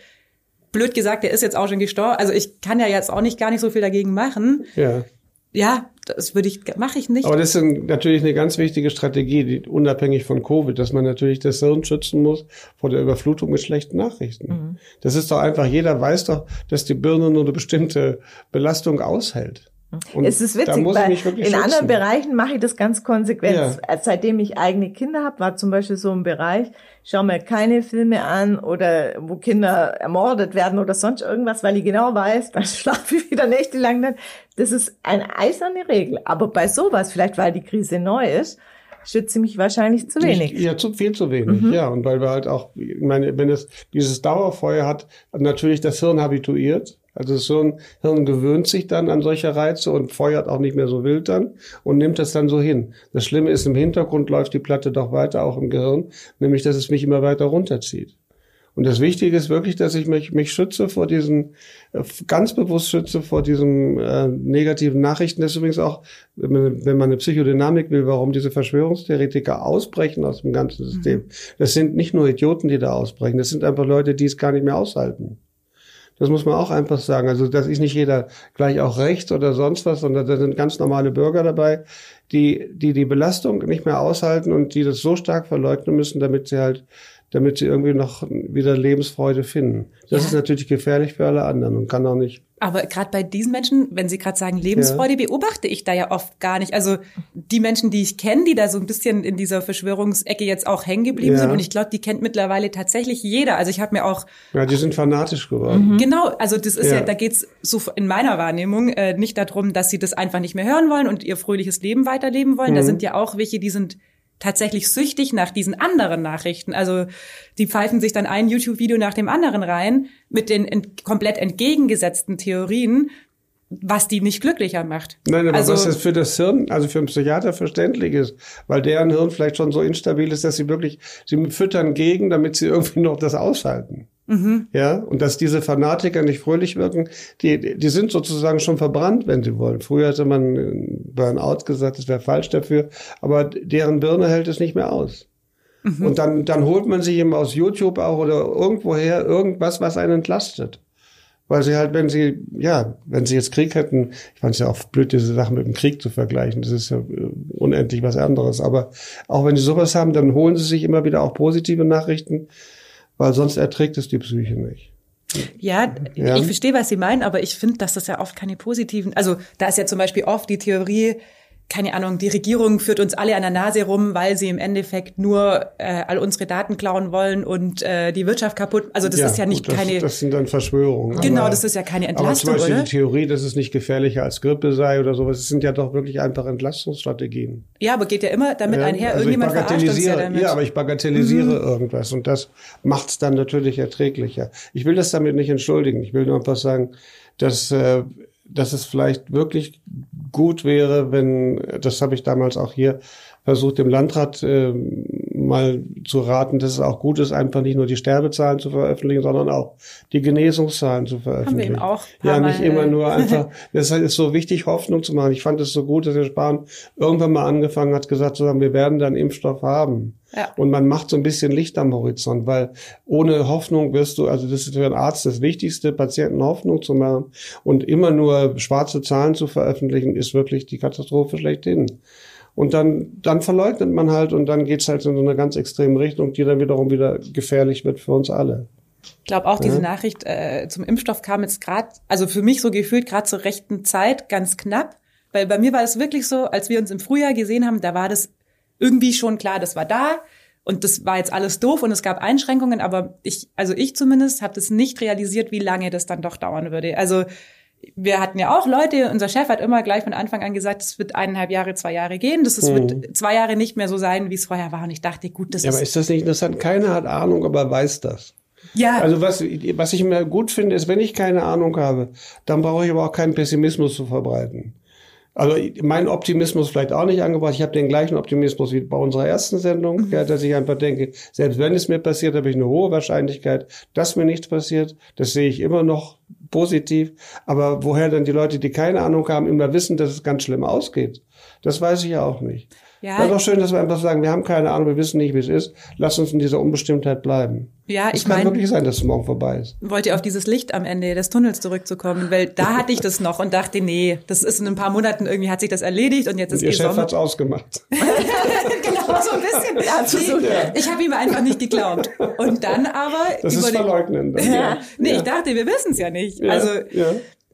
Blöd gesagt, der ist jetzt auch schon gestorben. Also ich kann ja jetzt auch nicht gar nicht so viel dagegen machen. Ja ja, das würde ich, mache ich nicht. Aber das ist natürlich eine ganz wichtige Strategie, die, unabhängig von Covid, dass man natürlich das Hirn schützen muss vor der Überflutung mit schlechten Nachrichten. Mhm. Das ist doch einfach, jeder weiß doch, dass die Birne nur eine bestimmte Belastung aushält. Und es ist witzig, weil in schützen. anderen Bereichen mache ich das ganz konsequent. Ja. Seitdem ich eigene Kinder habe, war zum Beispiel so ein Bereich, schau mir keine Filme an oder wo Kinder ermordet werden oder sonst irgendwas, weil ich genau weiß, dann schlafe ich wieder nächtelang nicht. Das ist eine eiserne Regel. Aber bei sowas, vielleicht weil die Krise neu ist, schütze mich wahrscheinlich zu wenig. Ja, zu, viel zu wenig, mhm. ja. Und weil wir halt auch, ich meine, wenn es dieses Dauerfeuer hat, natürlich das Hirn habituiert. Also das Hirn, Hirn gewöhnt sich dann an solche Reize und feuert auch nicht mehr so wild dann und nimmt das dann so hin. Das Schlimme ist, im Hintergrund läuft die Platte doch weiter, auch im Gehirn, nämlich, dass es mich immer weiter runterzieht. Und das Wichtige ist wirklich, dass ich mich, mich schütze vor diesen, äh, ganz bewusst schütze vor diesen äh, negativen Nachrichten. Das ist übrigens auch, wenn man, eine Psychodynamik will, warum diese Verschwörungstheoretiker ausbrechen aus dem ganzen System. Mhm. Das sind nicht nur Idioten, die da ausbrechen, das sind einfach Leute, die es gar nicht mehr aushalten. Das muss man auch einfach sagen. Also das ist nicht jeder gleich auch rechts oder sonst was, sondern da sind ganz normale Bürger dabei, die, die die Belastung nicht mehr aushalten und die das so stark verleugnen müssen, damit sie halt damit sie irgendwie noch wieder Lebensfreude finden. Das ja. ist natürlich gefährlich für alle anderen und kann auch nicht. Aber gerade bei diesen Menschen, wenn Sie gerade sagen Lebensfreude, ja. beobachte ich da ja oft gar nicht. Also die Menschen, die ich kenne, die da so ein bisschen in dieser Verschwörungsecke jetzt auch hängen geblieben ja. sind und ich glaube, die kennt mittlerweile tatsächlich jeder. Also ich habe mir auch ja, die sind fanatisch geworden. Mhm. Genau, also das ist ja, da geht's so in meiner Wahrnehmung äh, nicht darum, dass sie das einfach nicht mehr hören wollen und ihr fröhliches Leben weiterleben wollen. Mhm. Da sind ja auch welche, die sind tatsächlich süchtig nach diesen anderen Nachrichten. Also die pfeifen sich dann ein YouTube-Video nach dem anderen rein mit den ent komplett entgegengesetzten Theorien, was die nicht glücklicher macht. Nein, aber also, was das für das Hirn, also für einen Psychiater verständlich ist, weil deren Hirn vielleicht schon so instabil ist, dass sie wirklich, sie füttern gegen, damit sie irgendwie noch das aushalten. Mhm. Ja, und dass diese Fanatiker nicht fröhlich wirken, die, die sind sozusagen schon verbrannt, wenn sie wollen. Früher hatte man Burnout gesagt, das wäre falsch dafür, aber deren Birne hält es nicht mehr aus. Mhm. Und dann, dann holt man sich eben aus YouTube auch oder irgendwoher irgendwas, was einen entlastet. Weil sie halt, wenn sie, ja, wenn sie jetzt Krieg hätten, ich fand es ja auch blöd, diese Sachen mit dem Krieg zu vergleichen, das ist ja äh, unendlich was anderes. Aber auch wenn sie sowas haben, dann holen sie sich immer wieder auch positive Nachrichten, weil sonst erträgt es die Psyche nicht. Ja, ja, ich verstehe, was Sie meinen, aber ich finde, dass das ja oft keine positiven, also da ist ja zum Beispiel oft die Theorie, keine Ahnung, die Regierung führt uns alle an der Nase rum, weil sie im Endeffekt nur äh, all unsere Daten klauen wollen und äh, die Wirtschaft kaputt. Also das ja, ist ja nicht gut, das, keine. Das sind dann Verschwörungen. Genau, aber, das ist ja keine Entlastung, aber zum Beispiel oder? die Theorie, dass es nicht gefährlicher als Grippe sei oder sowas, das sind ja doch wirklich einfach Entlastungsstrategien. Ja, aber geht ja immer damit ja, einher, also irgendjemand verarscht uns ja damit. Ja, aber ich bagatellisiere mhm. irgendwas und das macht es dann natürlich erträglicher. Ich will das damit nicht entschuldigen. Ich will nur einfach sagen, dass äh, dass es vielleicht wirklich gut wäre, wenn, das habe ich damals auch hier versucht, dem Landrat äh, mal zu raten, dass es auch gut ist, einfach nicht nur die Sterbezahlen zu veröffentlichen, sondern auch die Genesungszahlen zu veröffentlichen. Haben wir ihm auch ja, nicht immer nur einfach. Das ist so wichtig, Hoffnung zu machen. Ich fand es so gut, dass Herr Spahn irgendwann mal angefangen hat, gesagt zu sagen, wir werden dann Impfstoff haben. Ja. Und man macht so ein bisschen Licht am Horizont, weil ohne Hoffnung wirst du, also das ist für einen Arzt das Wichtigste, Patienten Hoffnung zu machen. Und immer nur schwarze Zahlen zu veröffentlichen, ist wirklich die Katastrophe schlechthin. Und dann, dann verleugnet man halt und dann geht's halt in so eine ganz extreme Richtung, die dann wiederum wieder gefährlich wird für uns alle. Ich glaube auch, diese ja. Nachricht äh, zum Impfstoff kam jetzt gerade, also für mich so gefühlt gerade zur rechten Zeit, ganz knapp. Weil bei mir war es wirklich so, als wir uns im Frühjahr gesehen haben, da war das irgendwie schon klar, das war da und das war jetzt alles doof und es gab Einschränkungen, aber ich, also ich zumindest, habe das nicht realisiert, wie lange das dann doch dauern würde. Also wir hatten ja auch Leute, unser Chef hat immer gleich von Anfang an gesagt, es wird eineinhalb Jahre, zwei Jahre gehen. Das ist, mhm. wird zwei Jahre nicht mehr so sein, wie es vorher war. Und ich dachte, gut, das ja, ist. Aber ist das nicht interessant? Keiner hat Ahnung, aber weiß das. Ja. Also was, was ich mir gut finde, ist, wenn ich keine Ahnung habe, dann brauche ich aber auch keinen Pessimismus zu verbreiten. Also mein Optimismus vielleicht auch nicht angebracht. Ich habe den gleichen Optimismus wie bei unserer ersten Sendung, mhm. ja, dass ich einfach denke, selbst wenn es mir passiert, habe ich eine hohe Wahrscheinlichkeit, dass mir nichts passiert. Das sehe ich immer noch positiv. Aber woher dann die Leute, die keine Ahnung haben, immer wissen, dass es ganz schlimm ausgeht, das weiß ich ja auch nicht. Ja. Wäre doch schön, dass wir einfach sagen, wir haben keine Ahnung, wir wissen nicht, wie es ist. Lass uns in dieser Unbestimmtheit bleiben. Ja, es ich kann mein, wirklich sein, dass es morgen vorbei ist. Wollt ihr auf dieses Licht am Ende des Tunnels zurückzukommen, weil da hatte ich das noch und dachte, nee, das ist in ein paar Monaten irgendwie hat sich das erledigt und jetzt ist und ihr eh Chef Sommer. hat's ausgemacht. genau, so ein bisschen. Ja, so, ja. Ich habe ihm einfach nicht geglaubt. Und dann aber das über ist verleugnen. Dann, ja. Nee, ich dachte, wir wissen es ja nicht. Also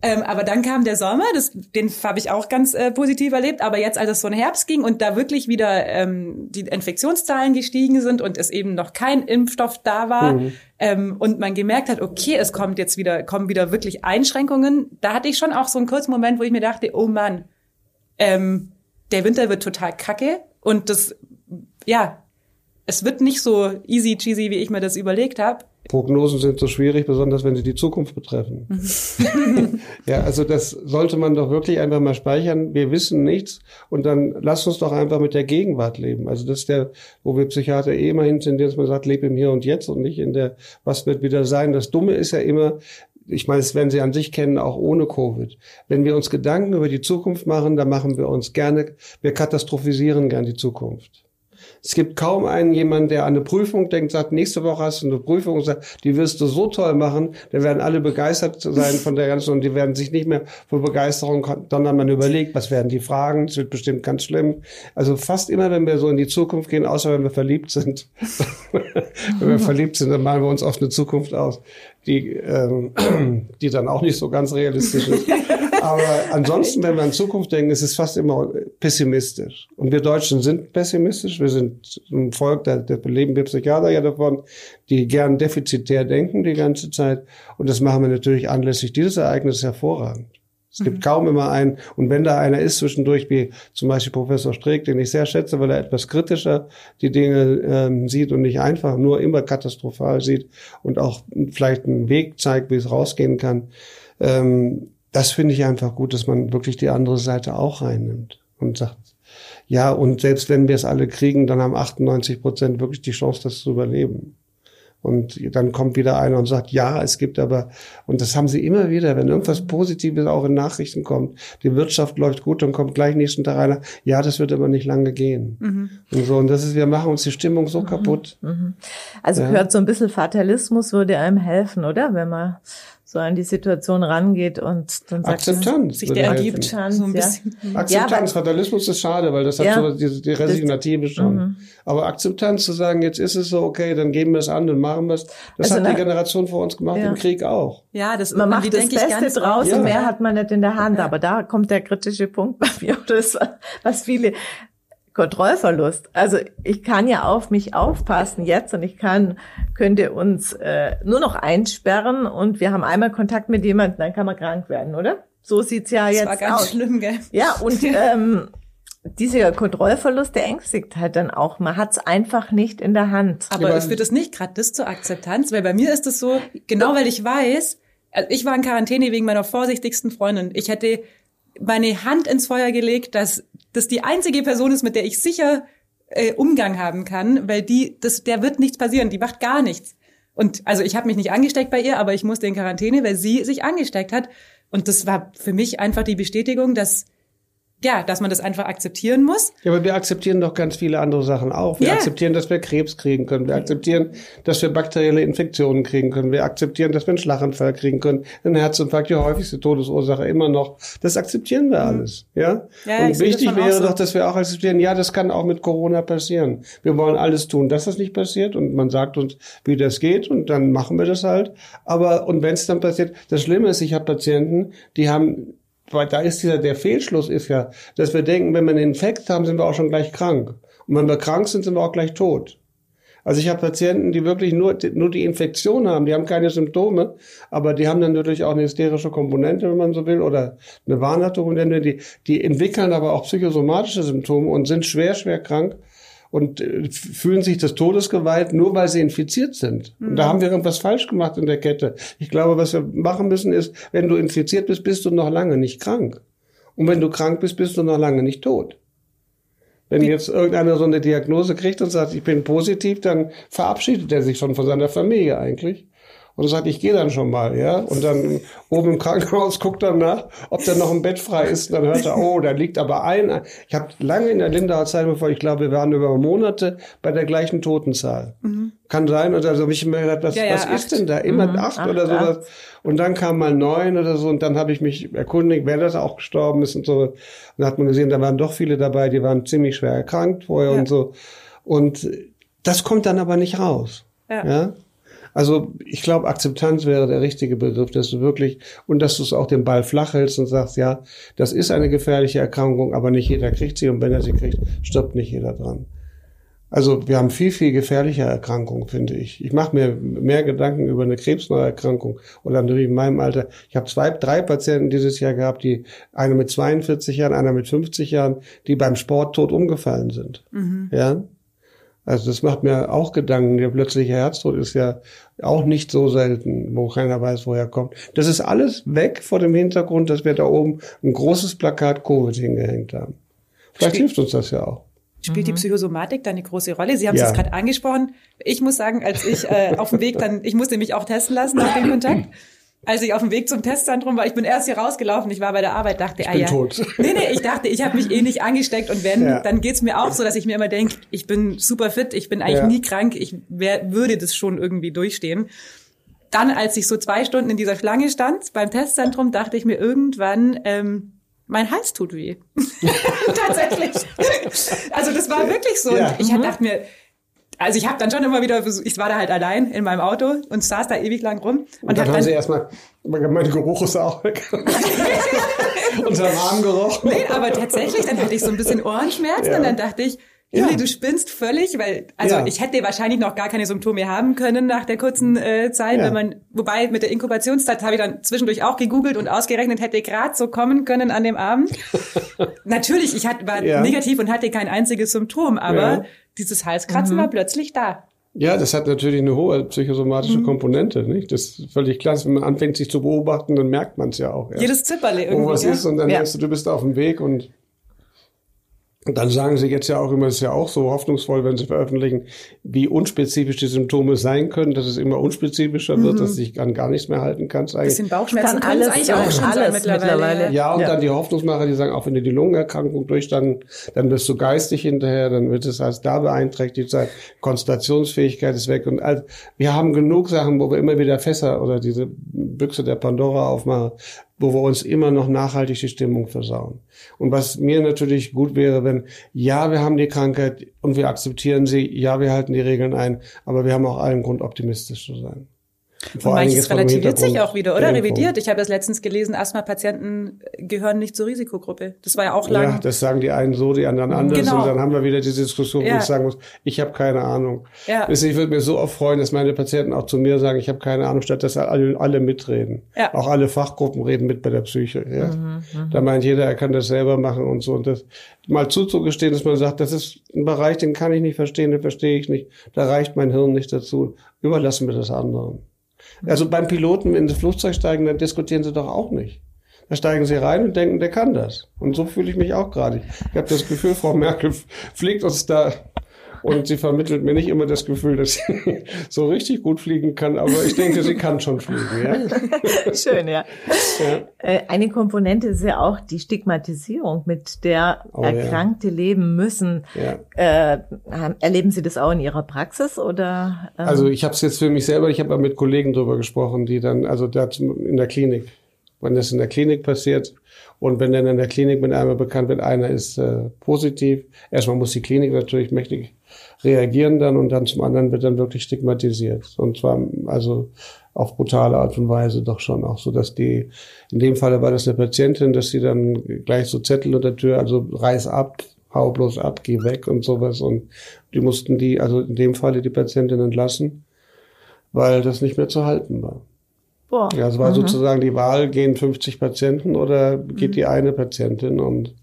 ähm, aber dann kam der Sommer, das, den habe ich auch ganz äh, positiv erlebt. Aber jetzt, als es so in Herbst ging und da wirklich wieder ähm, die Infektionszahlen gestiegen sind und es eben noch kein Impfstoff da war mhm. ähm, und man gemerkt hat, okay, es kommt jetzt wieder, kommen wieder wirklich Einschränkungen, da hatte ich schon auch so einen kurzen Moment, wo ich mir dachte, oh Mann, ähm, der Winter wird total kacke und das, ja, es wird nicht so easy cheesy, wie ich mir das überlegt habe. Prognosen sind so schwierig, besonders wenn sie die Zukunft betreffen. ja, also das sollte man doch wirklich einfach mal speichern. Wir wissen nichts und dann lass uns doch einfach mit der Gegenwart leben. Also das ist der, wo wir Psychiater eh immer hintendieren, dass man sagt, lebe im Hier und Jetzt und nicht in der, was wird wieder sein. Das Dumme ist ja immer, ich meine, das werden Sie an sich kennen, auch ohne Covid. Wenn wir uns Gedanken über die Zukunft machen, dann machen wir uns gerne, wir katastrophisieren gern die Zukunft. Es gibt kaum einen jemanden, der an eine Prüfung denkt, sagt, nächste Woche hast du eine Prüfung sagt, die wirst du so toll machen, da werden alle begeistert sein von der ganzen und die werden sich nicht mehr vor Begeisterung, sondern man überlegt, was werden die Fragen, es wird bestimmt ganz schlimm. Also fast immer, wenn wir so in die Zukunft gehen, außer wenn wir verliebt sind. wenn wir verliebt sind, dann malen wir uns oft eine Zukunft aus, die, ähm, die dann auch nicht so ganz realistisch ist. Aber ansonsten, wenn wir an Zukunft denken, ist es fast immer pessimistisch. Und wir Deutschen sind pessimistisch. Wir sind ein Volk, da, da leben wir Psychiater ja davon, die gern defizitär denken die ganze Zeit. Und das machen wir natürlich anlässlich dieses Ereignisses hervorragend. Es gibt mhm. kaum immer einen, und wenn da einer ist zwischendurch, wie zum Beispiel Professor Streeck, den ich sehr schätze, weil er etwas kritischer die Dinge ähm, sieht und nicht einfach nur immer katastrophal sieht und auch vielleicht einen Weg zeigt, wie es rausgehen kann, ähm, das finde ich einfach gut, dass man wirklich die andere Seite auch reinnimmt und sagt, ja, und selbst wenn wir es alle kriegen, dann haben 98 Prozent wirklich die Chance, das zu überleben. Und dann kommt wieder einer und sagt, ja, es gibt aber, und das haben sie immer wieder, wenn irgendwas Positives auch in Nachrichten kommt, die Wirtschaft läuft gut, dann kommt gleich nächsten Tag einer, ja, das wird aber nicht lange gehen. Mhm. Und so, und das ist, wir machen uns die Stimmung so mhm. kaputt. Mhm. Also ja. gehört so ein bisschen Fatalismus würde einem helfen, oder? Wenn man so an die Situation rangeht und dann sagt Akzeptanz sich der ergibt so ein bisschen. Ja. Akzeptanz, ja, Fatalismus ist schade, weil das hat ja, so die, die Resignative schon. Mhm. Aber Akzeptanz zu sagen, jetzt ist es so, okay, dann geben wir es an, dann machen wir es. Das also hat die Generation vor uns gemacht ja. im Krieg auch. Ja, das man macht das Beste draus und mehr hat man nicht in der Hand. Aber da kommt der kritische Punkt bei mir, das, was viele Kontrollverlust. Also ich kann ja auf mich aufpassen jetzt und ich kann könnte uns äh, nur noch einsperren und wir haben einmal Kontakt mit jemandem, dann kann man krank werden, oder? So sieht's ja das jetzt war ganz aus. schlimm, gell? Ja und ähm, dieser Kontrollverlust, der ängstigt halt dann auch. Man hat's einfach nicht in der Hand. Aber ja, führt das nicht gerade das zur Akzeptanz? Weil bei mir ist es so, genau weil ich weiß, also ich war in Quarantäne wegen meiner vorsichtigsten Freundin. Ich hätte meine Hand ins Feuer gelegt, dass das die einzige Person ist, mit der ich sicher äh, Umgang haben kann, weil die, das, der wird nichts passieren, die macht gar nichts. Und also ich habe mich nicht angesteckt bei ihr, aber ich musste in Quarantäne, weil sie sich angesteckt hat. Und das war für mich einfach die Bestätigung, dass ja, dass man das einfach akzeptieren muss. Ja, aber wir akzeptieren doch ganz viele andere Sachen auch. Wir ja. akzeptieren, dass wir Krebs kriegen können. Wir akzeptieren, dass wir bakterielle Infektionen kriegen können. Wir akzeptieren, dass wir einen Schlaganfall kriegen können. Ein Herzinfarkt, die häufigste Todesursache immer noch. Das akzeptieren wir mhm. alles. Ja. ja Und wichtig wäre doch, dass wir auch akzeptieren, ja, das kann auch mit Corona passieren. Wir wollen alles tun, dass das nicht passiert. Und man sagt uns, wie das geht. Und dann machen wir das halt. Aber, und wenn es dann passiert, das Schlimme ist, ich habe Patienten, die haben weil da ist dieser, der Fehlschluss ist ja, dass wir denken, wenn wir einen Infekt haben, sind wir auch schon gleich krank. Und wenn wir krank sind, sind wir auch gleich tot. Also ich habe Patienten, die wirklich nur, nur die Infektion haben, die haben keine Symptome, aber die haben dann natürlich auch eine hysterische Komponente, wenn man so will, oder eine Warnkomponente, die, die entwickeln aber auch psychosomatische Symptome und sind schwer, schwer krank und äh, fühlen sich des Todes geweiht, nur weil sie infiziert sind. Mhm. Und da mhm. haben wir irgendwas falsch gemacht in der Kette. Ich glaube, was wir machen müssen ist, wenn du infiziert bist, bist du noch lange nicht krank. Und wenn du krank bist, bist du noch lange nicht tot. Wenn jetzt irgendeiner so eine Diagnose kriegt und sagt, ich bin positiv, dann verabschiedet er sich schon von seiner Familie eigentlich und sagt, ich gehe dann schon mal, ja. Und dann oben im Krankenhaus guckt er nach, ob da noch ein Bett frei ist. Und dann hört er, oh, da liegt aber ein. Ich habe lange in der Lindauer Zeit, bevor ich glaube, wir waren über Monate bei der gleichen Totenzahl. Mhm. Kann sein. Und dann habe ich mir gedacht, was, ja, ja, was ist denn da? Immer mhm. acht, acht, oder sowas. Acht. Und dann kam mal neun oder so. Und dann habe ich mich erkundigt, wer das auch gestorben ist und so. Und dann hat man gesehen, da waren doch viele dabei, die waren ziemlich schwer erkrankt vorher ja. und so. Und das kommt dann aber nicht raus. Ja. Also ich glaube, Akzeptanz wäre der richtige Begriff, dass du wirklich und dass du es auch den Ball flach hältst und sagst, ja, das ist eine gefährliche Erkrankung, aber nicht jeder kriegt sie und wenn er sie kriegt, stirbt nicht jeder dran. Also wir haben viel, viel gefährliche Erkrankungen, finde ich. Ich mache mir mehr Gedanken über eine Krebsneuerkrankung oder in meinem Alter. Ich habe zwei, drei Patienten dieses Jahr gehabt, die eine mit 42 Jahren, einer mit 50 Jahren, die beim Sport tot umgefallen sind. Mhm. Ja, also das macht mir auch Gedanken. Der plötzliche Herztod ist ja auch nicht so selten, wo keiner weiß, woher kommt. Das ist alles weg vor dem Hintergrund, dass wir da oben ein großes Plakat Covid hingehängt haben. Vielleicht hilft uns das ja auch. Spielt mhm. die Psychosomatik da eine große Rolle? Sie haben ja. es gerade angesprochen. Ich muss sagen, als ich äh, auf dem Weg dann, ich musste mich auch testen lassen nach dem Kontakt als ich auf dem Weg zum Testzentrum war, ich bin erst hier rausgelaufen, ich war bei der Arbeit, dachte, ich ah bin ja. Tot. Nee, nee, ich dachte, ich habe mich eh nicht angesteckt und wenn, ja. dann geht's mir auch so, dass ich mir immer denke, ich bin super fit, ich bin eigentlich ja. nie krank, ich wär, würde das schon irgendwie durchstehen. Dann, als ich so zwei Stunden in dieser Schlange stand beim Testzentrum, dachte ich mir irgendwann, ähm, mein Hals tut weh. Tatsächlich. Also das war wirklich so. Ja. Und ich mhm. dachte mir, also ich habe dann schon immer wieder, ich war da halt allein in meinem Auto und saß da ewig lang rum. Und, und dann haben sie erstmal, mein Geruch ist auch weg. Unterm Arm gerochen. Nee, aber tatsächlich, dann hatte ich so ein bisschen Ohrenschmerzen ja. und dann dachte ich, ja. du spinnst völlig, weil, also ja. ich hätte wahrscheinlich noch gar keine Symptome haben können nach der kurzen äh, Zeit, ja. wenn man, wobei mit der Inkubationszeit habe ich dann zwischendurch auch gegoogelt und ausgerechnet, hätte gerade so kommen können an dem Abend. Natürlich, ich hatte, war negativ und hatte kein einziges Symptom, aber dieses Halskratzen mhm. war plötzlich da. Ja, das hat natürlich eine hohe psychosomatische mhm. Komponente, nicht? Das ist völlig klar. Wenn man anfängt, sich zu beobachten, dann merkt man es ja auch. Erst, Jedes Zipperle irgendwie. Wo was ja? ist und dann ja. denkst du, du bist auf dem Weg und dann sagen sie jetzt ja auch immer, es ist ja auch so hoffnungsvoll, wenn sie veröffentlichen, wie unspezifisch die Symptome sein können, dass es immer unspezifischer wird, mhm. dass du dich an gar nichts mehr halten kannst. Eigentlich. Bisschen Bauchschmerzen kann alles eigentlich auch schon alles mittlerweile. mittlerweile. Ja, und ja. dann die Hoffnungsmacher, die sagen, auch wenn du die Lungenerkrankung durchstanden, dann wirst du geistig hinterher, dann wird es als da beeinträchtigt sein, Konzentrationsfähigkeit ist weg und all, wir haben genug Sachen, wo wir immer wieder Fässer oder diese Büchse der Pandora aufmachen, wo wir uns immer noch nachhaltig die Stimmung versauen. Und was mir natürlich gut wäre, wenn, ja, wir haben die Krankheit und wir akzeptieren sie, ja, wir halten die Regeln ein, aber wir haben auch allen Grund, optimistisch zu sein. Vor und manches relativiert sich auch wieder, oder? Revidiert. Ich habe das letztens gelesen, Asthma-Patienten gehören nicht zur Risikogruppe. Das war ja auch lang. Ja, das sagen die einen so, die anderen anders. Genau. Und dann haben wir wieder diese Diskussion, ja. wo ich sagen muss, ich habe keine Ahnung. Ja. Ich würde mir so oft freuen, dass meine Patienten auch zu mir sagen, ich habe keine Ahnung, statt dass alle, alle mitreden. Ja. Auch alle Fachgruppen reden mit bei der Psyche. Ja? Mhm, mhm. da meint jeder, er kann das selber machen und so. Und das mal zuzugestehen, dass man sagt, das ist ein Bereich, den kann ich nicht verstehen, den verstehe ich nicht. Da reicht mein Hirn nicht dazu. Überlassen wir das anderen. Also beim Piloten, wenn sie Flugzeug steigen, dann diskutieren sie doch auch nicht. Da steigen sie rein und denken, der kann das. Und so fühle ich mich auch gerade. Ich habe das Gefühl, Frau Merkel fliegt uns da und sie vermittelt mir nicht immer das Gefühl, dass sie so richtig gut fliegen kann, aber ich denke, sie kann schon fliegen. Ja? Schön, ja. ja. Äh, eine Komponente ist ja auch die Stigmatisierung, mit der oh, Erkrankte ja. leben müssen. Ja. Äh, erleben Sie das auch in Ihrer Praxis oder? Ähm? Also ich habe es jetzt für mich selber, ich habe mit Kollegen drüber gesprochen, die dann, also in der Klinik, wenn das in der Klinik passiert, und wenn dann in der Klinik mit einmal bekannt wird, einer ist äh, positiv, erstmal muss die Klinik natürlich mächtig reagieren dann und dann zum anderen wird dann wirklich stigmatisiert. Und zwar also auf brutale Art und Weise doch schon auch so, dass die, in dem Falle war das eine Patientin, dass sie dann gleich so Zettel unter der Tür, also reiß ab, hau bloß ab, geh weg und sowas. Und die mussten die, also in dem Falle die Patientin entlassen, weil das nicht mehr zu halten war. Boah. Ja, es war mhm. sozusagen die Wahl, gehen 50 Patienten oder geht mhm. die eine Patientin und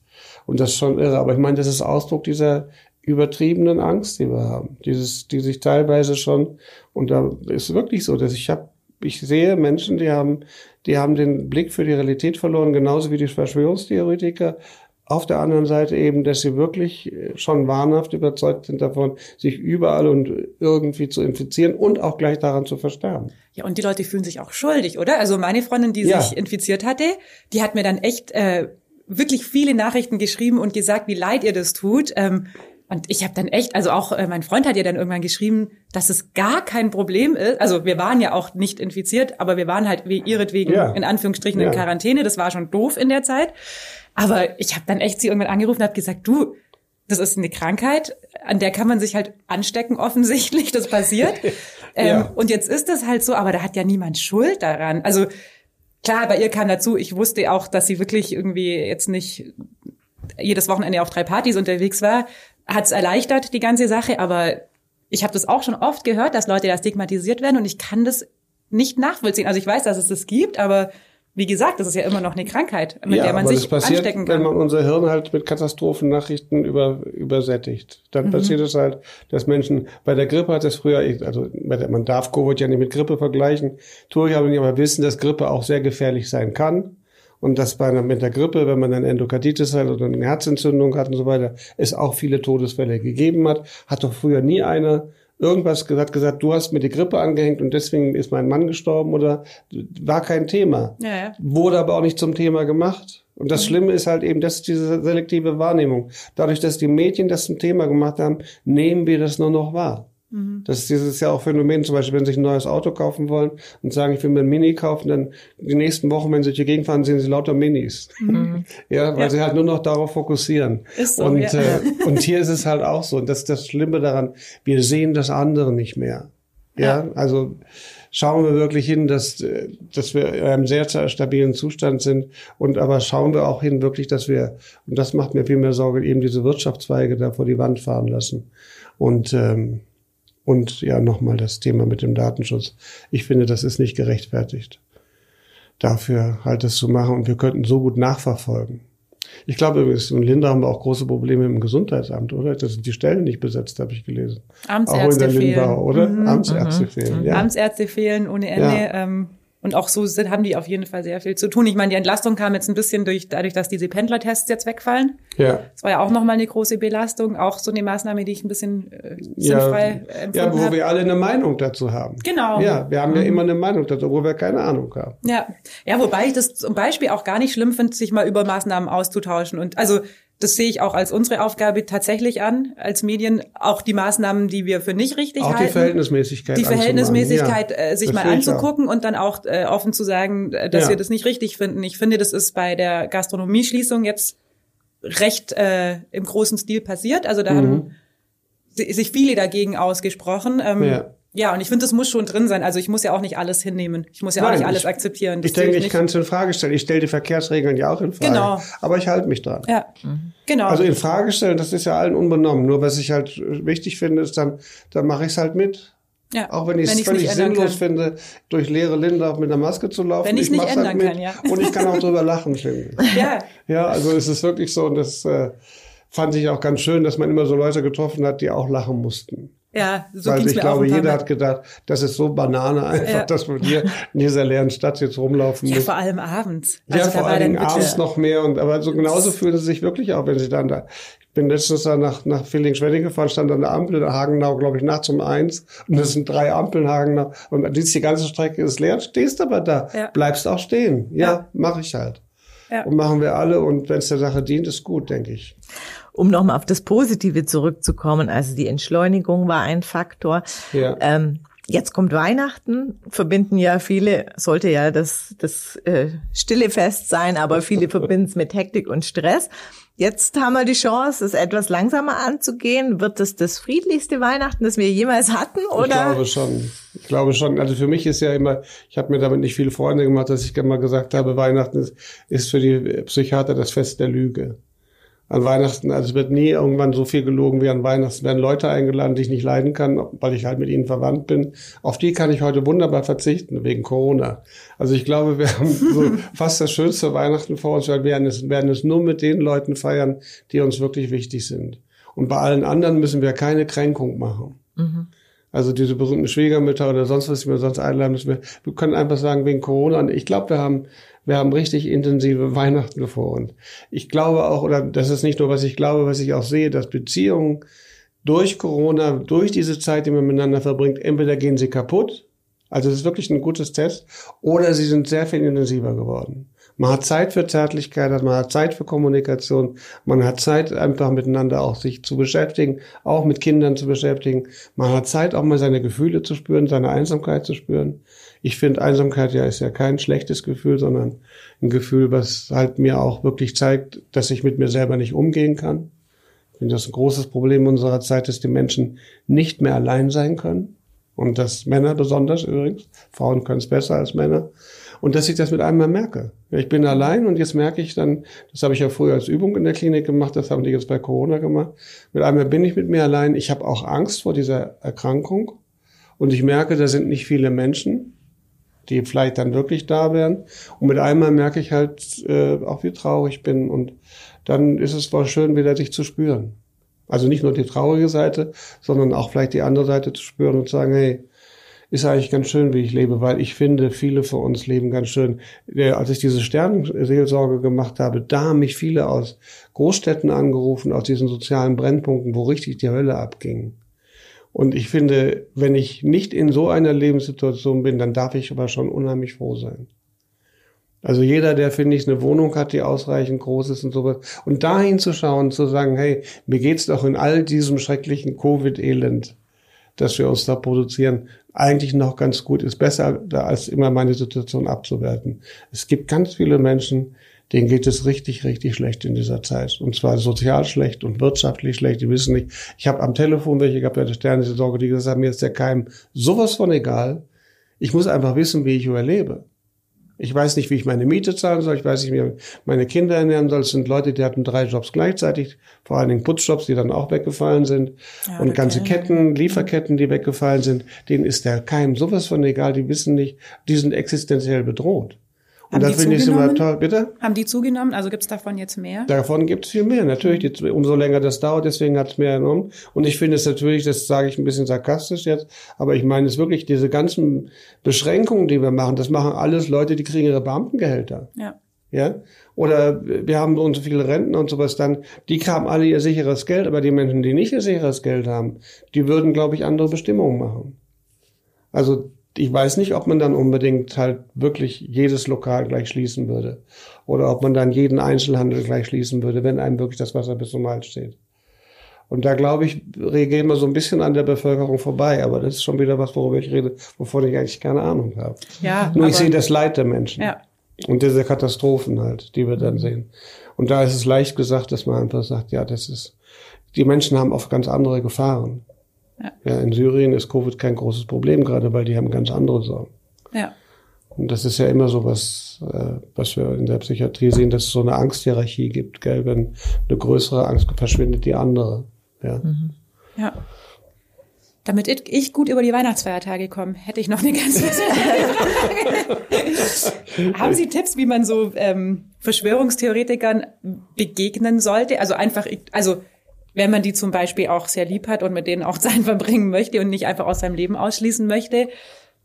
und das ist schon irre. Aber ich meine, das ist Ausdruck dieser übertriebenen Angst, die wir haben. Dieses, die sich teilweise schon, und da ist wirklich so, dass ich habe ich sehe Menschen, die haben, die haben den Blick für die Realität verloren, genauso wie die Verschwörungstheoretiker. Auf der anderen Seite eben, dass sie wirklich schon wahnhaft überzeugt sind davon, sich überall und irgendwie zu infizieren und auch gleich daran zu versterben. Ja, und die Leute fühlen sich auch schuldig, oder? Also meine Freundin, die Ja. sich infiziert hatte, die hat mir dann echt äh, wirklich viele Nachrichten geschrieben und gesagt, wie leid ihr das tut. Ähm, und ich habe dann echt, also auch äh, mein Freund hat ihr dann irgendwann geschrieben, dass es gar kein Problem ist. Also wir waren ja auch nicht infiziert, aber wir waren halt wie ihretwegen Ja. in Anführungsstrichen in Ja. Quarantäne. Das war schon doof in der Zeit. Aber ich habe dann echt sie irgendwann angerufen und habe gesagt, du, das ist eine Krankheit, an der kann man sich halt anstecken offensichtlich. Das passiert. ähm, Ja. Und jetzt ist das halt so, aber da hat ja niemand Schuld daran. Also klar, bei ihr kam dazu, ich wusste auch, dass sie wirklich irgendwie jetzt nicht jedes Wochenende auf drei Partys unterwegs war, hat es erleichtert, die ganze Sache, aber ich habe das auch schon oft gehört, dass Leute da stigmatisiert werden und ich kann das nicht nachvollziehen. Also ich weiß, dass es das gibt, aber wie gesagt, das ist ja immer noch eine Krankheit, mit der man aber sich das passiert, anstecken wenn kann. man unser Hirn halt mit Katastrophennachrichten über, übersättigt. Dann Mhm. passiert es halt, dass Menschen, bei der Grippe hat es früher, also man darf Covid ja nicht mit Grippe vergleichen, tue ich aber nicht, aber wissen, dass Grippe auch sehr gefährlich sein kann. Und dass bei einer, mit der Grippe, wenn man dann Endokarditis hat oder eine Herzentzündung hat und so weiter, es auch viele Todesfälle gegeben hat, hat doch früher nie einer irgendwas gesagt, gesagt, du hast mir die Grippe angehängt und deswegen ist mein Mann gestorben oder war kein Thema. Ja, ja. Wurde aber auch nicht zum Thema gemacht. Und das Schlimme ist halt eben, das ist diese selektive Wahrnehmung. Dadurch, dass die Mädchen das zum Thema gemacht haben, nehmen wir das nur noch wahr. Das ist dieses ja auch Phänomen, zum Beispiel, wenn sie sich ein neues Auto kaufen wollen und sagen, ich will mir ein Mini kaufen, dann die nächsten Wochen, wenn sie durch die Gegend fahren, sehen sie lauter Minis. Ja, weil Ja. sie halt nur noch darauf fokussieren. Ist so, und, ja. äh, und hier ist es halt auch so. Und das ist das Schlimme daran, wir sehen das andere nicht mehr. Ja, also schauen wir wirklich hin, dass, äh, dass wir in einem sehr stabilen Zustand sind. Und aber schauen wir auch hin, wirklich, dass wir, und das macht mir viel mehr Sorge, eben diese Wirtschaftszweige da vor die Wand fahren lassen. Und, ähm, und ja, nochmal das Thema mit dem Datenschutz. Ich finde, das ist nicht gerechtfertigt, dafür halt das zu machen. Und wir könnten so gut nachverfolgen. Ich glaube übrigens, in Lindau haben wir auch große Probleme im Gesundheitsamt, oder? Das sind die Stellen nicht besetzt, habe ich gelesen. Amtsärzte auch in der fehlen. Lindau, oder? Amtsärzte fehlen, ja. Amtsärzte fehlen ohne Ende. Ja. Ähm, und auch so sind, haben die auf jeden Fall sehr viel zu tun. Ich meine, die Entlastung kam jetzt ein bisschen durch, dadurch, dass diese Pendlertests jetzt wegfallen. ja. Das war ja auch nochmal eine große Belastung. Auch so eine Maßnahme, die ich ein bisschen äh, Ja, sinnfrei empfunden ja, wo habe. wir alle eine Meinung dazu haben. Genau. Ja, wir haben ja immer eine Meinung dazu, wo wir keine Ahnung haben. Ja, ja, wobei ich das zum Beispiel auch gar nicht schlimm finde, sich mal über Maßnahmen auszutauschen. Und also das sehe ich auch als unsere Aufgabe tatsächlich an, als Medien, auch die Maßnahmen, die wir für nicht richtig Auch halten. die Verhältnismäßigkeit. die Verhältnismäßigkeit anzumachen. äh, sich mal anzugucken und dann auch äh, offen zu sagen, äh, dass Ja. wir das nicht richtig finden. Ich finde, das ist bei der Gastronomieschließung jetzt recht äh, im großen Stil passiert. Also da haben si- sich viele dagegen ausgesprochen. Ähm, Mhm. Ja. Ja, und ich finde, das muss schon drin sein. Also ich muss ja auch nicht alles hinnehmen. Ich muss ja auch Nein, nicht alles ich- akzeptieren. Das Ich denke, ich kann es in Frage stellen. Ich stelle die Verkehrsregeln ja auch in Frage. Genau. Aber ich halte mich dran. Ja, genau. Also in Frage stellen, das ist ja allen unbenommen. Nur was ich halt wichtig finde, ist dann, dann mache ich es halt mit. ja. Auch wenn ich es völlig sinnlos finde, durch leere Linde mit einer Maske zu laufen. Wenn ich's nicht mach's ändern mit. kann, ja. Und ich kann auch drüber lachen, finde ich. Ja, Ja, also es ist wirklich so, und das äh, fand ich auch ganz schön, dass man immer so Leute getroffen hat, die auch lachen mussten. Ja, so Weil ich glaube, jeder Mal. hat gedacht, das ist so Banane einfach, Ja. dass man hier in dieser leeren Stadt jetzt rumlaufen Ja, muss. vor allem abends. Ja, Also da vor wirklich- abends noch mehr. Und aber so genauso fühlen sie sich wirklich auch, wenn sie dann da. Ich bin letztens da nach, nach Villingen-Schwenning gefahren, stand an der Ampel, in Hagenau, glaube ich, nachts um eins. Und das sind drei Ampeln Hagenau. Und die die ganze Strecke ist leer. Stehst aber da. Ja. Bleibst auch stehen. Ja, Ja. mache ich halt. Ja. Und machen wir alle. Und wenn es der Sache dient, ist gut, denke ich. Um nochmal auf das Positive zurückzukommen, also die Entschleunigung war ein Faktor. Ja. Ähm, jetzt kommt Weihnachten, verbinden ja viele, sollte ja das, das äh, stille Fest sein, aber viele verbinden es mit Hektik und Stress. Jetzt haben wir die Chance, es etwas langsamer anzugehen. Wird es das friedlichste Weihnachten, das wir jemals hatten, Ich oder? glaube schon. Ich glaube schon. Also für mich ist ja immer, ich habe mir damit nicht viele Freunde gemacht, dass ich immer gesagt habe, Weihnachten ist, ist für die Psychiater das Fest der Lüge. An Weihnachten, also es wird nie irgendwann so viel gelogen wie an Weihnachten. Werden Leute eingeladen, die ich nicht leiden kann, weil ich halt mit ihnen verwandt bin. Auf die kann ich heute wunderbar verzichten, wegen Corona. Also ich glaube, wir haben so fast das schönste Weihnachten vor uns, weil wir werden es, werden es nur mit den Leuten feiern, die uns wirklich wichtig sind. Und bei allen anderen müssen wir keine Kränkung machen. Also diese berühmten Schwiegermütter oder sonst was, die wir sonst einladen müssen. Wir, wir können einfach sagen, wegen Corona. Und ich glaube, wir haben, wir haben richtig intensive Weihnachten vor uns. Ich glaube auch, oder das ist nicht nur, was ich glaube, was ich auch sehe, dass Beziehungen durch Corona, durch diese Zeit, die man miteinander verbringt, entweder gehen sie kaputt, also es ist wirklich ein gutes Test, oder sie sind sehr viel intensiver geworden. Man hat Zeit für Zärtlichkeit, man hat Zeit für Kommunikation, man hat Zeit einfach miteinander auch sich zu beschäftigen, auch mit Kindern zu beschäftigen. Man hat Zeit auch mal seine Gefühle zu spüren, seine Einsamkeit zu spüren. Ich finde Einsamkeit ja ist ja kein schlechtes Gefühl, sondern ein Gefühl, was halt mir auch wirklich zeigt, dass ich mit mir selber nicht umgehen kann. Ich finde das ein großes Problem unserer Zeit, dass die Menschen nicht mehr allein sein können. Und das Männer besonders übrigens. Frauen können es besser als Männer. Und dass ich das mit einmal merke. Ich bin allein und jetzt merke ich dann, das habe ich ja früher als Übung in der Klinik gemacht, das haben die jetzt bei Corona gemacht. Mit einmal bin ich mit mir allein. Ich habe auch Angst vor dieser Erkrankung. Und ich merke, da sind nicht viele Menschen, die vielleicht dann wirklich da wären. Und mit einmal merke ich halt äh, auch, wie traurig bin. Und dann ist es wohl schön, wieder dich zu spüren. Also nicht nur die traurige Seite, sondern auch vielleicht die andere Seite zu spüren und zu sagen, hey, ist eigentlich ganz schön, wie ich lebe, weil ich finde, viele von uns leben ganz schön. Als ich diese Sternenseelsorge gemacht habe, da haben mich viele aus Großstädten angerufen, aus diesen sozialen Brennpunkten, wo richtig die Hölle abging. Und ich finde, wenn ich nicht in so einer Lebenssituation bin, dann darf ich aber schon unheimlich froh sein. Also jeder, der, finde ich, eine Wohnung hat, die ausreichend groß ist und sowas. Und dahin zu schauen, zu sagen, hey, mir geht's doch in all diesem schrecklichen Covid-Elend, das wir uns da produzieren, eigentlich noch ganz gut, ist besser, als immer meine Situation abzuwerten. Es gibt ganz viele Menschen, denen geht es richtig, richtig schlecht in dieser Zeit. Und zwar sozial schlecht und wirtschaftlich schlecht. Die wissen nicht. Ich habe am Telefon welche gehabt, der Sternliche Sorge, die gesagt haben, mir ist der Keim sowas von egal. Ich muss einfach wissen, wie ich überlebe. Ich weiß nicht, wie ich meine Miete zahlen soll. Ich weiß nicht, wie ich meine Kinder ernähren soll. Es sind Leute, die hatten drei Jobs gleichzeitig. Vor allen Dingen Putzjobs, die dann auch weggefallen sind. Ja, und ganze Ketten, Lieferketten, die weggefallen sind. Denen ist der Keim sowas von egal. Die wissen nicht, die sind existenziell bedroht. Und das finde ich immer toll. Bitte? Haben die zugenommen? Also gibt es davon jetzt mehr? Davon gibt es viel mehr. Natürlich, die, umso länger das dauert, deswegen hat es mehr genommen. Und ich finde es natürlich, das sage ich ein bisschen sarkastisch jetzt, aber ich meine es wirklich, diese ganzen Beschränkungen, die wir machen, das machen alles Leute, die kriegen ihre Beamtengehälter. Ja. Ja? Oder wir haben so und so viele Renten und sowas dann, die haben alle ihr sicheres Geld, aber die Menschen, die nicht ihr sicheres Geld haben, die würden, glaube ich, andere Bestimmungen machen. Also ich weiß nicht, ob man dann unbedingt halt wirklich jedes Lokal gleich schließen würde. Oder ob man dann jeden Einzelhandel gleich schließen würde, wenn einem wirklich das Wasser bis zum Hals steht. Und da glaube ich, gehen wir so ein bisschen an der Bevölkerung vorbei. Aber das ist schon wieder was, worüber ich rede, wovon ich eigentlich keine Ahnung habe. Ja, Nur ich sehe das Leid der Menschen. Ja. Und diese Katastrophen halt, die wir dann sehen. Und da ist es leicht gesagt, dass man einfach sagt, ja, das ist, die Menschen haben oft ganz andere Gefahren. Ja. ja, in Syrien ist Covid kein großes Problem, gerade weil die haben ganz andere Sorgen. Ja. Und das ist ja immer so was, äh, was wir in der Psychiatrie sehen, dass es so eine Angsthierarchie gibt, gell? Wenn eine größere Angst verschwindet die andere. Ja. Mhm. Ja. Damit ich gut über die Weihnachtsfeiertage komme, hätte ich noch eine ganz Frage. Haben Sie Tipps, wie man so ähm, Verschwörungstheoretikern begegnen sollte? Also einfach, also wenn man die zum Beispiel auch sehr lieb hat und mit denen auch Zeit verbringen möchte und nicht einfach aus seinem Leben ausschließen möchte,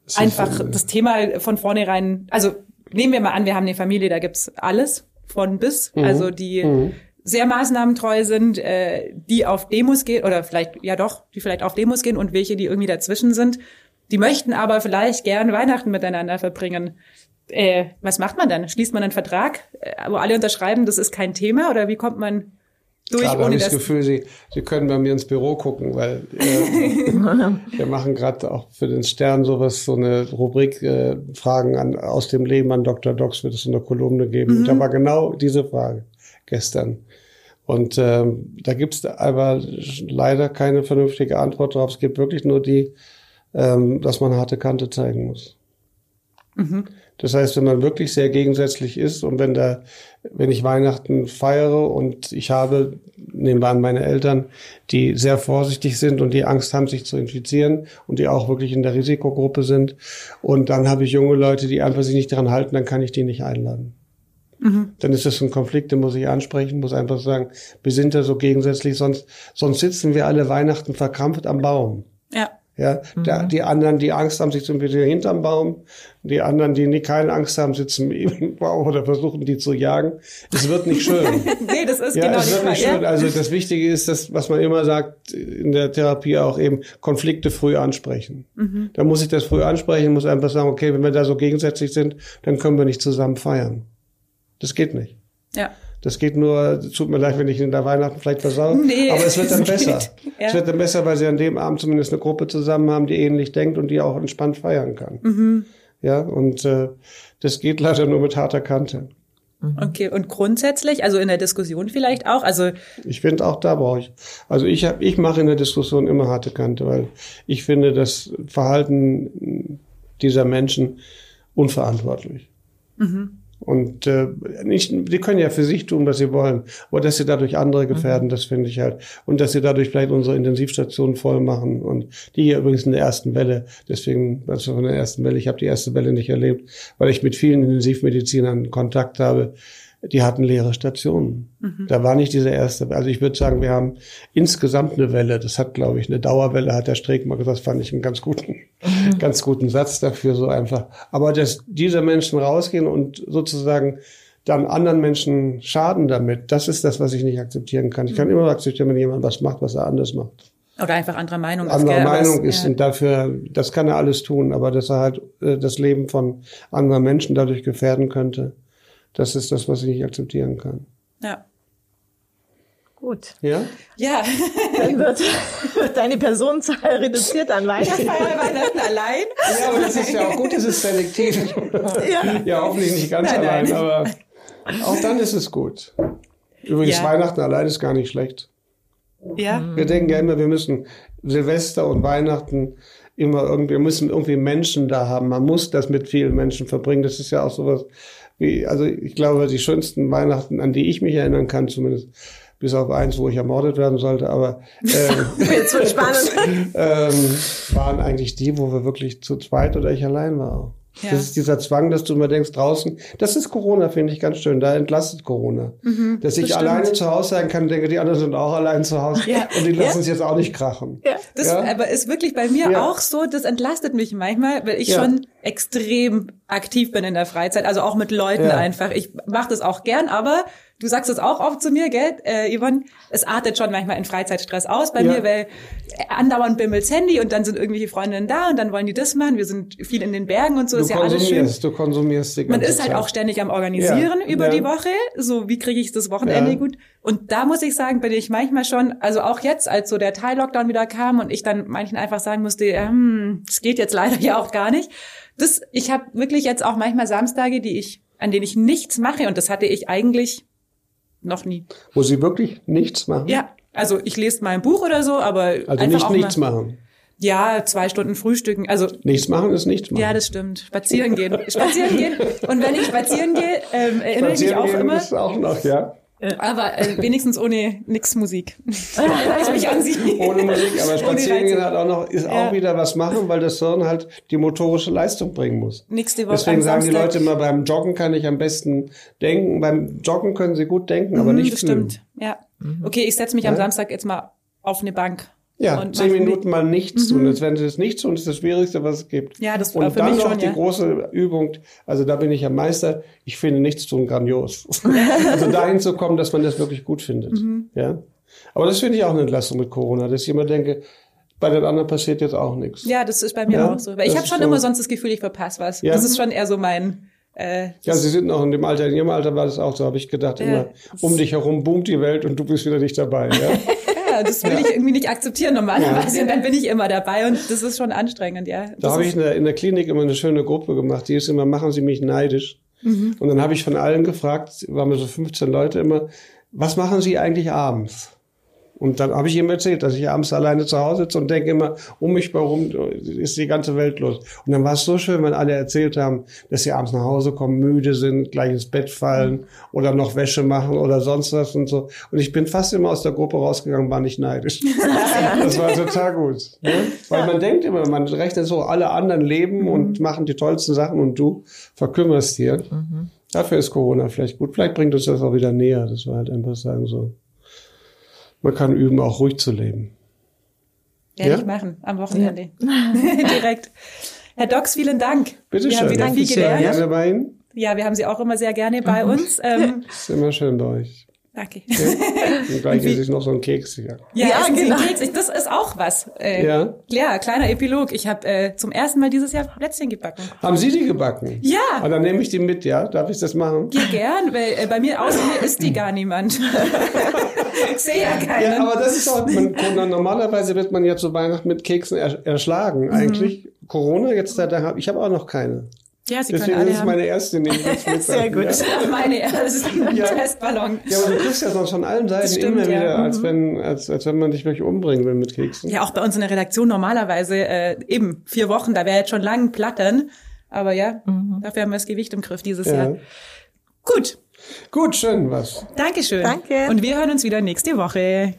das einfach das Thema von vornherein, also nehmen wir mal an, wir haben eine Familie, da gibt's alles von bis, mhm. also die mhm. sehr maßnahmentreu sind, äh, die auf Demos gehen oder vielleicht, ja doch, die vielleicht auf Demos gehen und welche, die irgendwie dazwischen sind. Die möchten aber vielleicht gern Weihnachten miteinander verbringen. Äh, was macht man dann? Schließt man einen Vertrag, äh, wo alle unterschreiben, das ist kein Thema oder wie kommt man durch, gerade habe ich das Gefühl, Sie, Sie können bei mir ins Büro gucken, weil äh, wir machen gerade auch für den Stern sowas, so eine Rubrik äh, Fragen an, aus dem Leben an Dr. Docs wird es so eine Kolumne geben. Mhm. Da war genau diese Frage gestern. Und ähm, da gibt es aber leider keine vernünftige Antwort drauf. Es gibt wirklich nur die, ähm, dass man harte Kante zeigen muss. Mhm. Das heißt, wenn man wirklich sehr gegensätzlich ist und wenn da, wenn ich Weihnachten feiere und ich habe, nehmen wir an meine Eltern, die sehr vorsichtig sind und die Angst haben, sich zu infizieren und die auch wirklich in der Risikogruppe sind. Und dann habe ich junge Leute, die einfach sich nicht daran halten, dann kann ich die nicht einladen. Mhm. Dann ist das ein Konflikt, den muss ich ansprechen, muss einfach sagen, wir sind da so gegensätzlich, sonst, sonst sitzen wir alle Weihnachten verkrampft am Baum. Ja. Ja, mhm. der, die anderen, die Angst haben, sitzen wieder hinterm Baum. Die anderen, die keine Angst haben, sitzen im Baum oder versuchen, die zu jagen. Es wird nicht schön. nee, das ist ja, genau es wird nicht schön. Also das Wichtige ist, dass, was man immer sagt in der Therapie auch eben, Konflikte früh ansprechen. Mhm. Da muss ich das früh ansprechen, muss einfach sagen, okay, wenn wir da so gegensätzlich sind, dann können wir nicht zusammen feiern. Das geht nicht. Ja. Das geht nur, tut mir leid, wenn ich in der Weihnachten vielleicht versau, nee, aber es wird dann besser. Ja. Es wird dann besser, weil sie an dem Abend zumindest eine Gruppe zusammen haben, die ähnlich denkt und die auch entspannt feiern kann. Mhm. Ja, und äh, das geht leider nur mit harter Kante. Mhm. Okay, und grundsätzlich, also in der Diskussion vielleicht auch, also ich finde auch da brauche ich, also ich habe, ich mache in der Diskussion immer harte Kante, weil ich finde das Verhalten dieser Menschen unverantwortlich. Mhm. Und äh, nicht, die können ja für sich tun, was sie wollen, aber dass sie dadurch andere gefährden, mhm. das finde ich halt. Und dass sie dadurch vielleicht unsere Intensivstationen voll machen. Und die hier übrigens in der ersten Welle, deswegen, also von der ersten Welle, ich habe die erste Welle nicht erlebt, weil ich mit vielen Intensivmedizinern Kontakt habe, die hatten leere Stationen. Mhm. Da war nicht diese erste. Also ich würde sagen, wir haben insgesamt eine Welle. Das hat, glaube ich, eine Dauerwelle, hat der Streeck mal gesagt, das fand ich einen ganz guten, mhm. ganz guten Satz dafür, so einfach. Aber dass diese Menschen rausgehen und sozusagen dann anderen Menschen schaden damit, das ist das, was ich nicht akzeptieren kann. Ich kann mhm. immer akzeptieren, wenn jemand was macht, was er anders macht. Oder einfach anderer Meinung ist. Anderer Meinung ist ja. und dafür, das kann er alles tun, aber dass er halt äh, das Leben von anderen Menschen dadurch gefährden könnte, das ist das, was ich nicht akzeptieren kann. Ja. Gut. Ja? Ja. Dann wird, wird deine Personenzahl reduziert an Weihnachten. Weihnachten allein. Ja, aber das ist ja auch gut, das ist selektiv. Ja, ja hoffentlich nicht ganz nein, allein, nein. aber auch dann ist es gut. Übrigens, ja. Weihnachten allein ist gar nicht schlecht. Ja. Wir denken ja immer, wir müssen Silvester und Weihnachten immer irgendwie, wir müssen irgendwie Menschen da haben. Man muss das mit vielen Menschen verbringen. Das ist ja auch sowas, wie, also ich glaube, die schönsten Weihnachten, an die ich mich erinnern kann, zumindest bis auf eins, wo ich ermordet werden sollte, aber äh, Jetzt wird spannend. ähm, waren eigentlich die, wo wir wirklich zu zweit oder ich allein war. Ja. Das ist dieser Zwang, dass du immer denkst, draußen, das ist Corona, finde ich ganz schön, da entlastet Corona. Mhm, dass ich alleine zu Hause sein kann, denke, die anderen sind auch allein zu Hause ja. und die lassen es ja. jetzt auch nicht krachen. Ja. Das ja? aber ist wirklich bei mir auch so, das entlastet mich manchmal, weil ich schon extrem aktiv bin in der Freizeit, also auch mit Leuten einfach. Ich mache das auch gern, aber Du sagst es auch oft zu mir, gell, äh, Yvonne? Es artet schon manchmal in Freizeitstress aus bei ja. mir, weil andauernd bimmelt's Handy und dann sind irgendwelche Freundinnen da und dann wollen die das machen. Wir sind viel in den Bergen und so. Du ist ja alles schön. Du konsumierst die Man ist halt Zeit. auch ständig am Organisieren ja. über ja. die Woche. So, wie kriege ich das Wochenende gut? Und da muss ich sagen, bin ich manchmal schon, also auch jetzt, als so der Teil-Lockdown wieder kam und ich dann manchen einfach sagen musste, hm, es geht jetzt leider ja auch gar nicht. Das, ich habe wirklich jetzt auch manchmal Samstage, die ich, an denen ich nichts mache und das hatte ich eigentlich noch nie. Wo Sie wirklich nichts machen? Ja, also ich lese mal ein Buch oder so, aber also einfach nicht auch nichts mal, machen. Ja, zwei Stunden frühstücken. Also nichts machen ist nichts machen. Ja, das stimmt. Spazieren gehen, spazieren gehen. Und wenn ich spazieren gehe, ähm, erinnere ich mich auch gehen immer. Ist auch noch, ja. Aber äh, wenigstens ohne nix Musik. ich mich ansiehe. Ohne Musik, aber Spazierengehen hat auch noch, ist ja. auch wieder was machen, weil das Hirn halt die motorische Leistung bringen muss. Nächste Woche Deswegen sagen die Leute immer, beim Joggen kann ich am besten denken. Beim Joggen können sie gut denken, aber mhm, nicht das fühlen. Stimmt, ja. Mhm. Okay, ich setze mich ja? am Samstag jetzt mal auf eine Bank ja, zehn Minuten mal nichts tun. Mhm. Als wenn sie das nicht tun, ist das Schwierigste, was es gibt. Ja, das war und für dann mich noch schon, die ja. große Übung. Also da bin ich ja Meister. Ich finde nichts tun grandios. also dahin zu kommen, dass man das wirklich gut findet. Mhm. Ja. Aber das finde ich auch eine Entlastung mit Corona, dass ich immer denke, bei den anderen passiert jetzt auch nichts. Ja, das ist bei mir ja? auch so. Weil ich habe schon so immer sonst das Gefühl, ich verpasse was. Ja? Das ist schon eher so mein. Äh, ja, Sie sind noch in dem Alter, in Ihrem Alter war das auch so, habe ich gedacht, ja. immer um dich herum boomt die Welt und du bist wieder nicht dabei. Ja? das will ich irgendwie nicht akzeptieren normalerweise. Ja. Und dann bin ich immer dabei und das ist schon anstrengend, ja. Da habe ich in der, in der Klinik immer eine schöne Gruppe gemacht. Die ist immer, machen Sie mich neidisch. Mhm. Und dann habe ich von allen gefragt, waren wir so 15 Leute immer, was machen Sie eigentlich abends? Und dann habe ich ihm erzählt, dass ich abends alleine zu Hause sitze und denke immer, um mich herum ist die ganze Welt los. Und dann war es so schön, wenn alle erzählt haben, dass sie abends nach Hause kommen, müde sind, gleich ins Bett fallen oder noch Wäsche machen oder sonst was und so. Und ich bin fast immer aus der Gruppe rausgegangen, war nicht neidisch. das war total gut. Ne? Weil man denkt immer, man rechnet so, alle anderen leben mhm. und machen die tollsten Sachen und du verkümmerst hier. Mhm. Dafür ist Corona vielleicht gut. Vielleicht bringt uns das auch wieder näher, dass wir halt einfach sagen so man kann üben, auch ruhig zu leben. Werde Ja? ich machen, am Wochenende. Direkt. Herr Dox, vielen Dank. Bitte wir haben schön. wieder viel Dankeschön, gelernt. ja. Gerne bei Ihnen. Ja, wir haben Sie auch immer sehr gerne bei uns. Ähm, Ist immer schön bei euch. danke. Und gleich esse ich noch so einen Keks hier. Ja, Ja, essen Sie genau. Keks. Ich- Das ist auch was. Äh, Ja. ja, kleiner Epilog. Ich habe äh, zum ersten Mal dieses Jahr Plätzchen gebacken. Haben Sie die gebacken? Ja. Ah, dann nehme ich die mit, ja? Darf ich das machen? Ja, gern, weil äh, bei mir außer mir isst die gar niemand. ich sehe ja keinen. Ja, aber das ist auch, man, man, normalerweise wird man ja zu Weihnachten mit Keksen er, Mhm. erschlagen. Eigentlich Corona jetzt, da, da hab, ich habe auch noch keine. ja, Sie Deswegen können alle ist es haben. meine erste, mitbringe. Sehr gut. Ja. Meine ersten Ja. Testballon. ja, aber du kriegst ja sonst von allen Seiten stimmt, immer ja. wieder, als Mhm. wenn, als, als wenn man dich wirklich umbringen will mit Keksen. Ja, auch bei uns in der Redaktion normalerweise äh, eben vier Wochen, da wäre jetzt schon lang Plattern. Aber ja, dafür haben wir das Gewicht im Griff dieses Ja. Jahr. Gut, Gut, schön was. Dankeschön. Danke. Und wir hören uns wieder nächste Woche.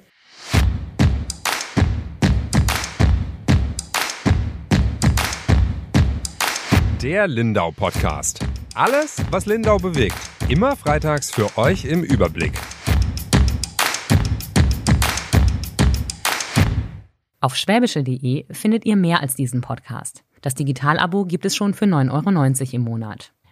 Der Lindau Podcast. Alles, was Lindau bewegt. Immer freitags für euch im Überblick. Auf schwäbische.de findet ihr mehr als diesen Podcast. Das Digitalabo gibt es schon für 9,90 Euro im Monat.